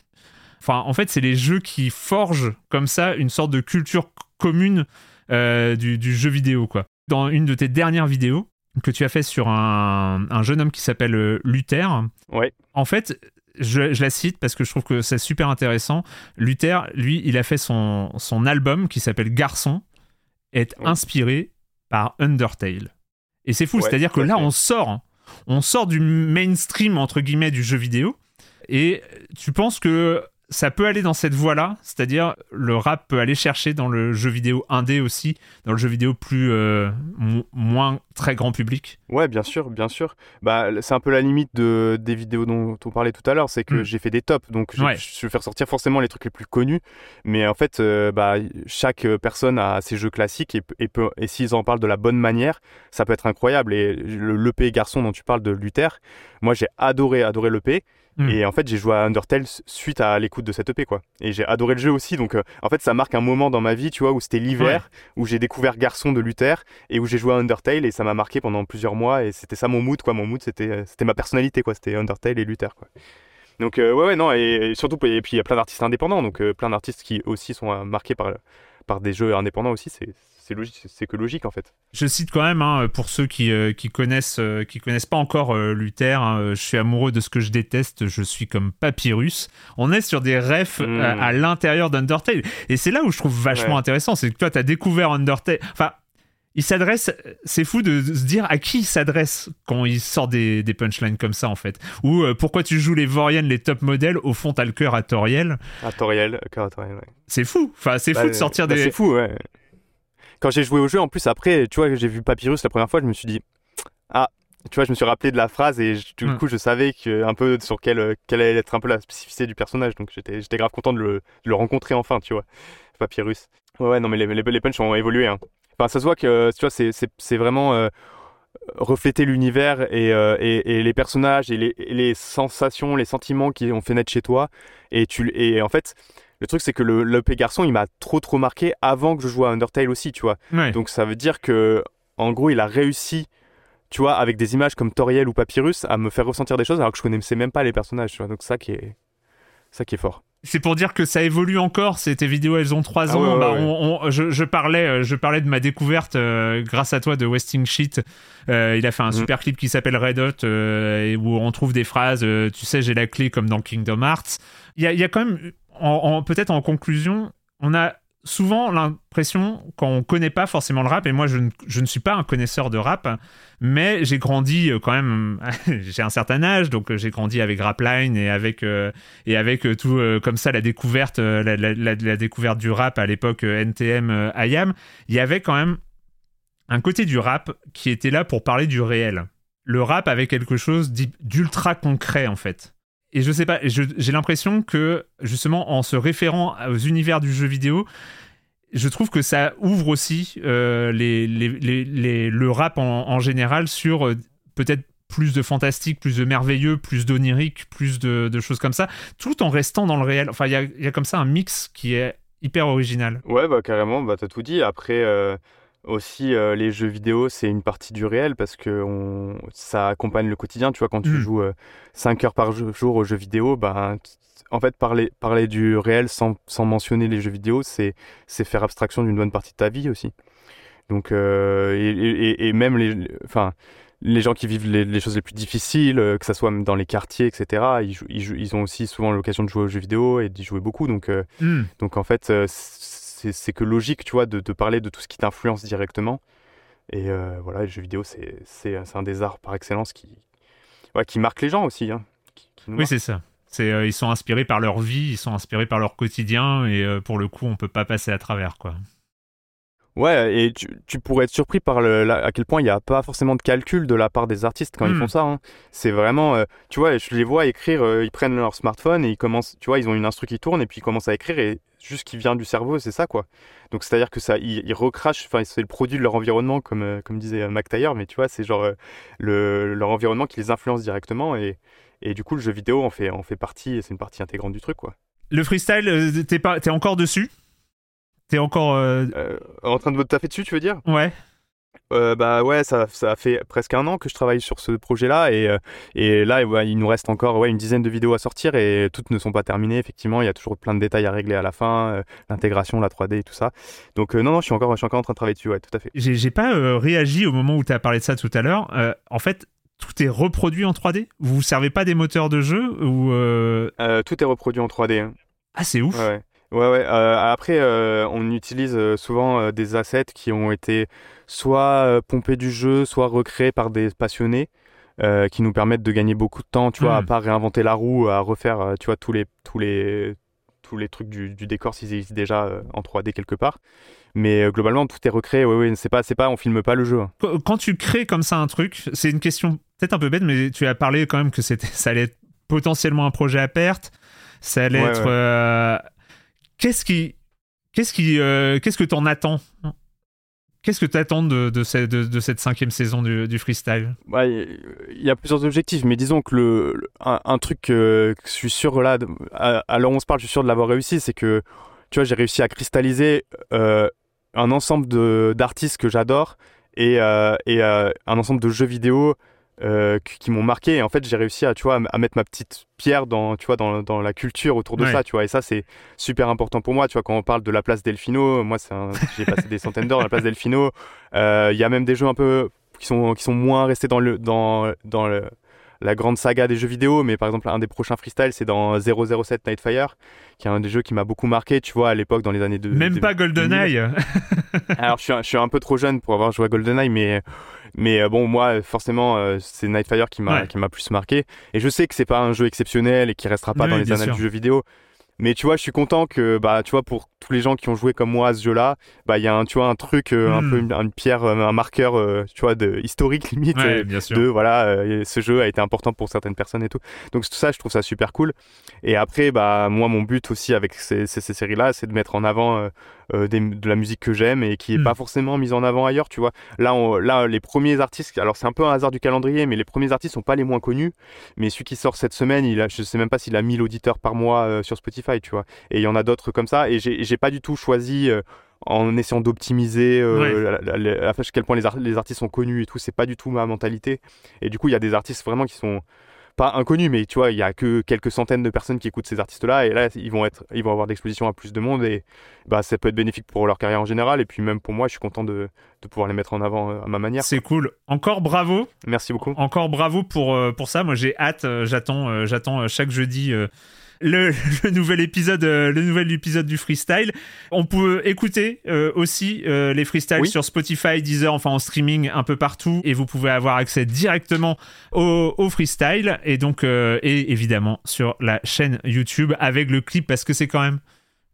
Enfin, en fait, c'est les jeux qui forgent comme ça une sorte de culture commune du, du jeu vidéo, quoi. Dans une de tes dernières vidéos que tu as fait sur un, un jeune homme qui s'appelle Luther, Ouais. en fait, je, je la cite parce que je trouve que c'est super intéressant. Luther, lui, il a fait son, son album qui s'appelle Garçon, est Ouais. inspiré par Undertale. Et c'est fou, Ouais, c'est-à-dire que là, on sort, on sort du mainstream, entre guillemets, du jeu vidéo, et tu penses que ça peut aller dans cette voie-là, c'est-à-dire le rap peut aller chercher dans le jeu vidéo indé aussi, dans le jeu vidéo plus euh, mo- moins très grand public. Ouais, bien sûr, bien sûr. Bah, c'est un peu la limite de, des vidéos dont on parlait tout à l'heure, c'est que Mm. j'ai fait des tops, donc Ouais. je vais faire sortir forcément les trucs les plus connus, mais en fait, euh, bah, chaque personne a ses jeux classiques et, et, peut- et s'ils en parlent de la bonne manière, ça peut être incroyable. Et le l'EP garçon dont tu parles de Luther, moi j'ai adoré, adoré l'EP. Mm. Et en fait, j'ai joué à Undertale suite à l'écoute de cette EP, quoi. Et j'ai adoré le jeu aussi. Donc, euh, en fait, ça marque un moment dans ma vie, tu vois, où c'était l'hiver, où j'ai découvert Garçon de Luther et où j'ai joué à Undertale et ça m'a marqué pendant plusieurs mois. Et c'était ça mon mood, quoi. Mon mood, c'était, euh, c'était ma personnalité, quoi. C'était Undertale et Luther, quoi. Donc, euh, ouais, ouais, non. Et, et surtout, et puis il y a plein d'artistes indépendants, donc euh, plein d'artistes qui aussi sont marqués par, par des jeux indépendants aussi. C'est, c'est que logique, en fait. Je cite quand même, hein, pour ceux qui, euh, qui connaissent, euh, qui connaissent pas encore euh, Luther, hein, euh, je suis amoureux de ce que je déteste, je suis comme Papyrus. On est sur des refs Mm. euh, à l'intérieur d'Undertale. Et c'est là où je trouve vachement Ouais. intéressant, c'est que toi, tu as découvert Undertale. Enfin, il s'adresse, c'est fou de, de se dire à qui il s'adresse quand il sort des, des punchlines comme ça, en fait. Ou pourquoi tu joues les Voriennes, les top modèles, au fond, t'as le cœur à Toriel. À Toriel, cœur à Toriel, ouais. C'est fou. Enfin, c'est fou Bah, de sortir bah, des. C'est fou, ouais. Quand j'ai joué au jeu, en plus, après, tu vois, j'ai vu Papyrus la première fois, je me suis dit, ah, tu vois, je me suis rappelé de la phrase et je- du Mm. coup, je savais que, un peu sur quelle, quelle allait être un peu la spécificité du personnage. Donc, j'étais j'étais grave content de le, de le rencontrer enfin, tu vois, Papyrus. Ouais, ouais, non, mais les, les, les punchs ont évolué. Hein. Enfin, ça se voit que, tu vois, c'est- c'est c'est vraiment euh, refléter l'univers et, euh, et, et les personnages et les, et les sensations, les sentiments qui ont fait naître chez toi. Et, tu, et en fait, le truc, c'est que le, le P garçon, il m'a trop, trop marqué avant que je joue à Undertale aussi, tu vois. Ouais. Donc ça veut dire que, en gros, il a réussi, tu vois, avec des images comme Toriel ou Papyrus, à me faire ressentir des choses alors que je connaissais même pas les personnages, tu vois. Donc ça qui est, ça qui est fort. C'est pour dire que ça évolue encore. C'est tes vidéos, elles ont 3 Ah ans. ouais, ouais, Bah, ouais. on- on- je, je parlais, euh, je parlais de ma découverte euh, grâce à toi de Westing Sheet. Euh, il a fait un Mhm. super clip qui s'appelle Red Hot euh, où on trouve des phrases. tu sais, j'ai la clé comme dans Kingdom Hearts. Il y a, il y a quand même, peut-être en conclusion, on a souvent l'impression, quand on connaît pas forcément le rap, et moi je ne, suis pas un connaisseur de rap, mais j'ai grandi euh, quand même, j'ai un certain âge, donc euh, j'ai grandi avec Rapline et avec, euh, et avec tout comme ça la découverte, la, la, la, découverte du rap à l'époque NTM IAM. Il y avait quand même un côté du rap qui était là pour parler du réel. Le rap avait quelque chose d'ultra concret en fait. Et je sais pas, j'ai l'impression que justement en se référant aux univers du jeu vidéo, je trouve que ça ouvre aussi euh, le rap en, général sur euh, peut-être plus de fantastique, plus de merveilleux, plus d'onirique, plus de, choses comme ça, tout en restant dans le réel. Enfin, il y a, y a, comme ça un mix qui est hyper original. Ouais, bah carrément, bah t'as tout dit. Après, euh, aussi, euh, les jeux vidéo, c'est une partie du réel parce que on... ça accompagne le quotidien. Tu vois, quand tu hmm. joues 5 euh, heures par jour aux jeux vidéo, ben, en fait, parler, parler du réel sans, sans mentionner les jeux vidéo, c'est faire abstraction d'une bonne partie de ta vie aussi. Donc, euh, et, et, même les, enfin, les gens qui vivent les, choses les plus difficiles, que ce soit dans les quartiers, etc., ils, ils, ils ont aussi souvent l'occasion de jouer aux jeux vidéo et d'y jouer beaucoup. Donc, hmm. donc en fait, c'est que logique, tu vois, de, de, parler de tout ce qui t'influence directement. Et euh, voilà, les jeux vidéo, c'est un des arts par excellence qui, ouais, qui marque les gens aussi. Hein, oui, c'est ça. Euh, ils sont inspirés par leur vie, ils sont inspirés par leur quotidien, et euh, pour le coup, on peut pas passer à travers, quoi. Ouais, et tu, tu, pourrais être surpris par le, à quel point il n'y a pas forcément de calcul de la part des artistes quand ils hmm. font ça. Hein. C'est vraiment, tu vois, je les vois écrire, ils prennent leur smartphone et ils commencent, tu vois, ils ont une instru qui tourne et puis ils commencent à écrire et juste qui vient du cerveau, c'est ça quoi. Donc c'est à dire que ça, ils, recrachent, enfin c'est le produit de leur environnement comme euh, comme disait euh, Mac Taylor, mais tu vois c'est genre euh, le, leur environnement qui les influence directement et, et du coup le jeu vidéo en fait en fait partie, c'est une partie intégrante du truc quoi. Le freestyle, t'es pas, t'es encore dessus? T'es encore en train de te taper dessus, tu veux dire? Ouais. Euh, bah ouais, ça, ça fait presque un an que je travaille sur ce projet-là et, euh, et là il nous reste encore ouais, une dizaine de vidéos à sortir et toutes ne sont pas terminées effectivement, il y a toujours plein de détails à régler à la fin, euh, l'intégration, la 3D et tout ça. Donc non, non, je suis, encore, je suis encore en train de travailler dessus, ouais, tout à fait. J'ai pas réagi au moment où tu as parlé de ça tout à l'heure. en fait, tout est reproduit en 3D Vous vous servez pas des moteurs de jeu ou Tout est reproduit en 3D. Hein. Ah c'est ouf ouais. Ouais, ouais. après, on utilise souvent des assets qui ont été soit euh, pomper du jeu, soit recréer par des passionnés. Euh, qui nous permettent de gagner beaucoup de temps, tu vois, à hmm. pas réinventer la roue, à refaire, euh, tu vois, tous les, tous les, tous les trucs du, décor s'ils existent déjà en 3D quelque part. Mais globalement, tout est recréé. Oui, oui, c'est pas, c'est pas, on filme pas le jeu. Hein. Quand tu crées comme ça un truc, c'est une question peut-être un peu bête, mais tu as parlé quand même que c'était, ça allait être potentiellement un projet à perte. Ça allait être. qu'est-ce qui, qu'est-ce qui, qu'est-ce que t'en attends? Qu'est-ce que tu attends de, de, cette cinquième saison du, freestyle? Bah, Il y a plusieurs objectifs, mais disons que le, un, truc que, je suis sûr, là, à, on se parle, je suis sûr de l'avoir réussi, c'est que tu vois, j'ai réussi à cristalliser euh, un ensemble d'artistes que j'adore et, euh, et euh, un ensemble de jeux vidéo euh, qui, m'ont marqué. Et en fait, j'ai réussi à, tu vois, à mettre ma petite pierre dans, tu vois, dans, dans la culture autour de ça, tu vois. Et ça, c'est super important pour moi, tu vois. Quand on parle de la place Delfino, moi, j'ai passé des centaines d'heures à la place Delfino. Euh, il y a même des jeux un peu qui sont, qui sont moins restés dans le, dans, dans le, la grande saga des jeux vidéo, mais par exemple, un des prochains freestyle, c'est dans 007 Nightfire, qui est un des jeux qui m'a beaucoup marqué, tu vois, à l'époque, dans les années de. Même pas GoldenEye Alors, je suis, je suis, un peu trop jeune pour avoir joué à GoldenEye, mais, mais euh, bon, moi, forcément, euh, c'est Nightfire qui m'a qui m'a plus marqué. Et je sais que c'est pas un jeu exceptionnel et qui restera pas dans les annales du jeu vidéo. Mais tu vois, je suis content que, bah, tu vois, pour tous les gens qui ont joué comme moi à ce jeu-là, bah, il y a un, tu vois, un truc, euh, un hmm. peu une, pierre, euh, un marqueur, euh, tu vois, de historique limite, de, voilà, ce jeu a été important pour certaines personnes et tout. Donc tout ça, je trouve ça super cool. Et après, bah, moi, mon but aussi avec ces, ces, séries-là, c'est de mettre en avant de la musique que j'aime et qui est hmm. pas forcément mise en avant ailleurs, tu vois. Là, on, là, les premiers artistes, alors c'est un peu un hasard du calendrier, mais les premiers artistes sont pas les moins connus. Mais celui qui sort cette semaine, il a, je sais même pas s'il a 1000 auditeurs par mois sur Spotify, tu vois. Et il y en a d'autres comme ça. Et j'ai pas du tout choisi euh, en essayant d'optimiser euh, à quel point les, les, artistes sont connus et tout. C'est pas du tout ma mentalité. Et du coup, il y a des artistes vraiment qui sont pas inconnus, mais tu vois, il y a que quelques centaines de personnes qui écoutent ces artistes-là, et là, ils vont être, ils vont avoir d'exposition à plus de monde, et bah, ça peut être bénéfique pour leur carrière en général, et puis même pour moi, je suis content de, de pouvoir les mettre en avant euh, à ma manière. C'est cool. Encore bravo. Merci beaucoup. Encore bravo pour, pour ça. Moi, j'ai hâte. J'attends, j'attends chaque jeudi le, le nouvel épisode, euh, le nouvel épisode du freestyle. On peut écouter euh, aussi euh, les freestyles Oui. sur Spotify, Deezer, enfin en streaming un peu partout, et vous pouvez avoir accès directement au, au freestyle et donc euh, et évidemment sur la chaîne YouTube avec le clip parce que c'est quand même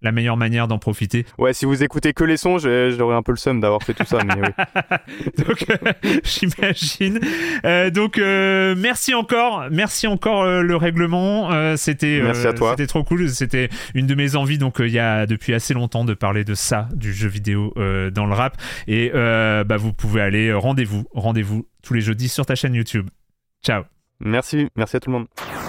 la meilleure manière d'en profiter. Ouais, si vous écoutez que les sons, j'aurais un peu le seum d'avoir fait tout ça, mais oui. donc euh, j'imagine. Euh, donc euh, merci encore, merci encore euh, le règlement. Euh, c'était. C'était trop cool. C'était une de mes envies. Donc il y a depuis assez longtemps de parler de ça, du jeu vidéo euh, dans le rap. Et euh, bah vous pouvez aller rendez-vous, rendez-vous tous les jeudis sur ta chaîne YouTube. Ciao. Merci, merci à tout le monde.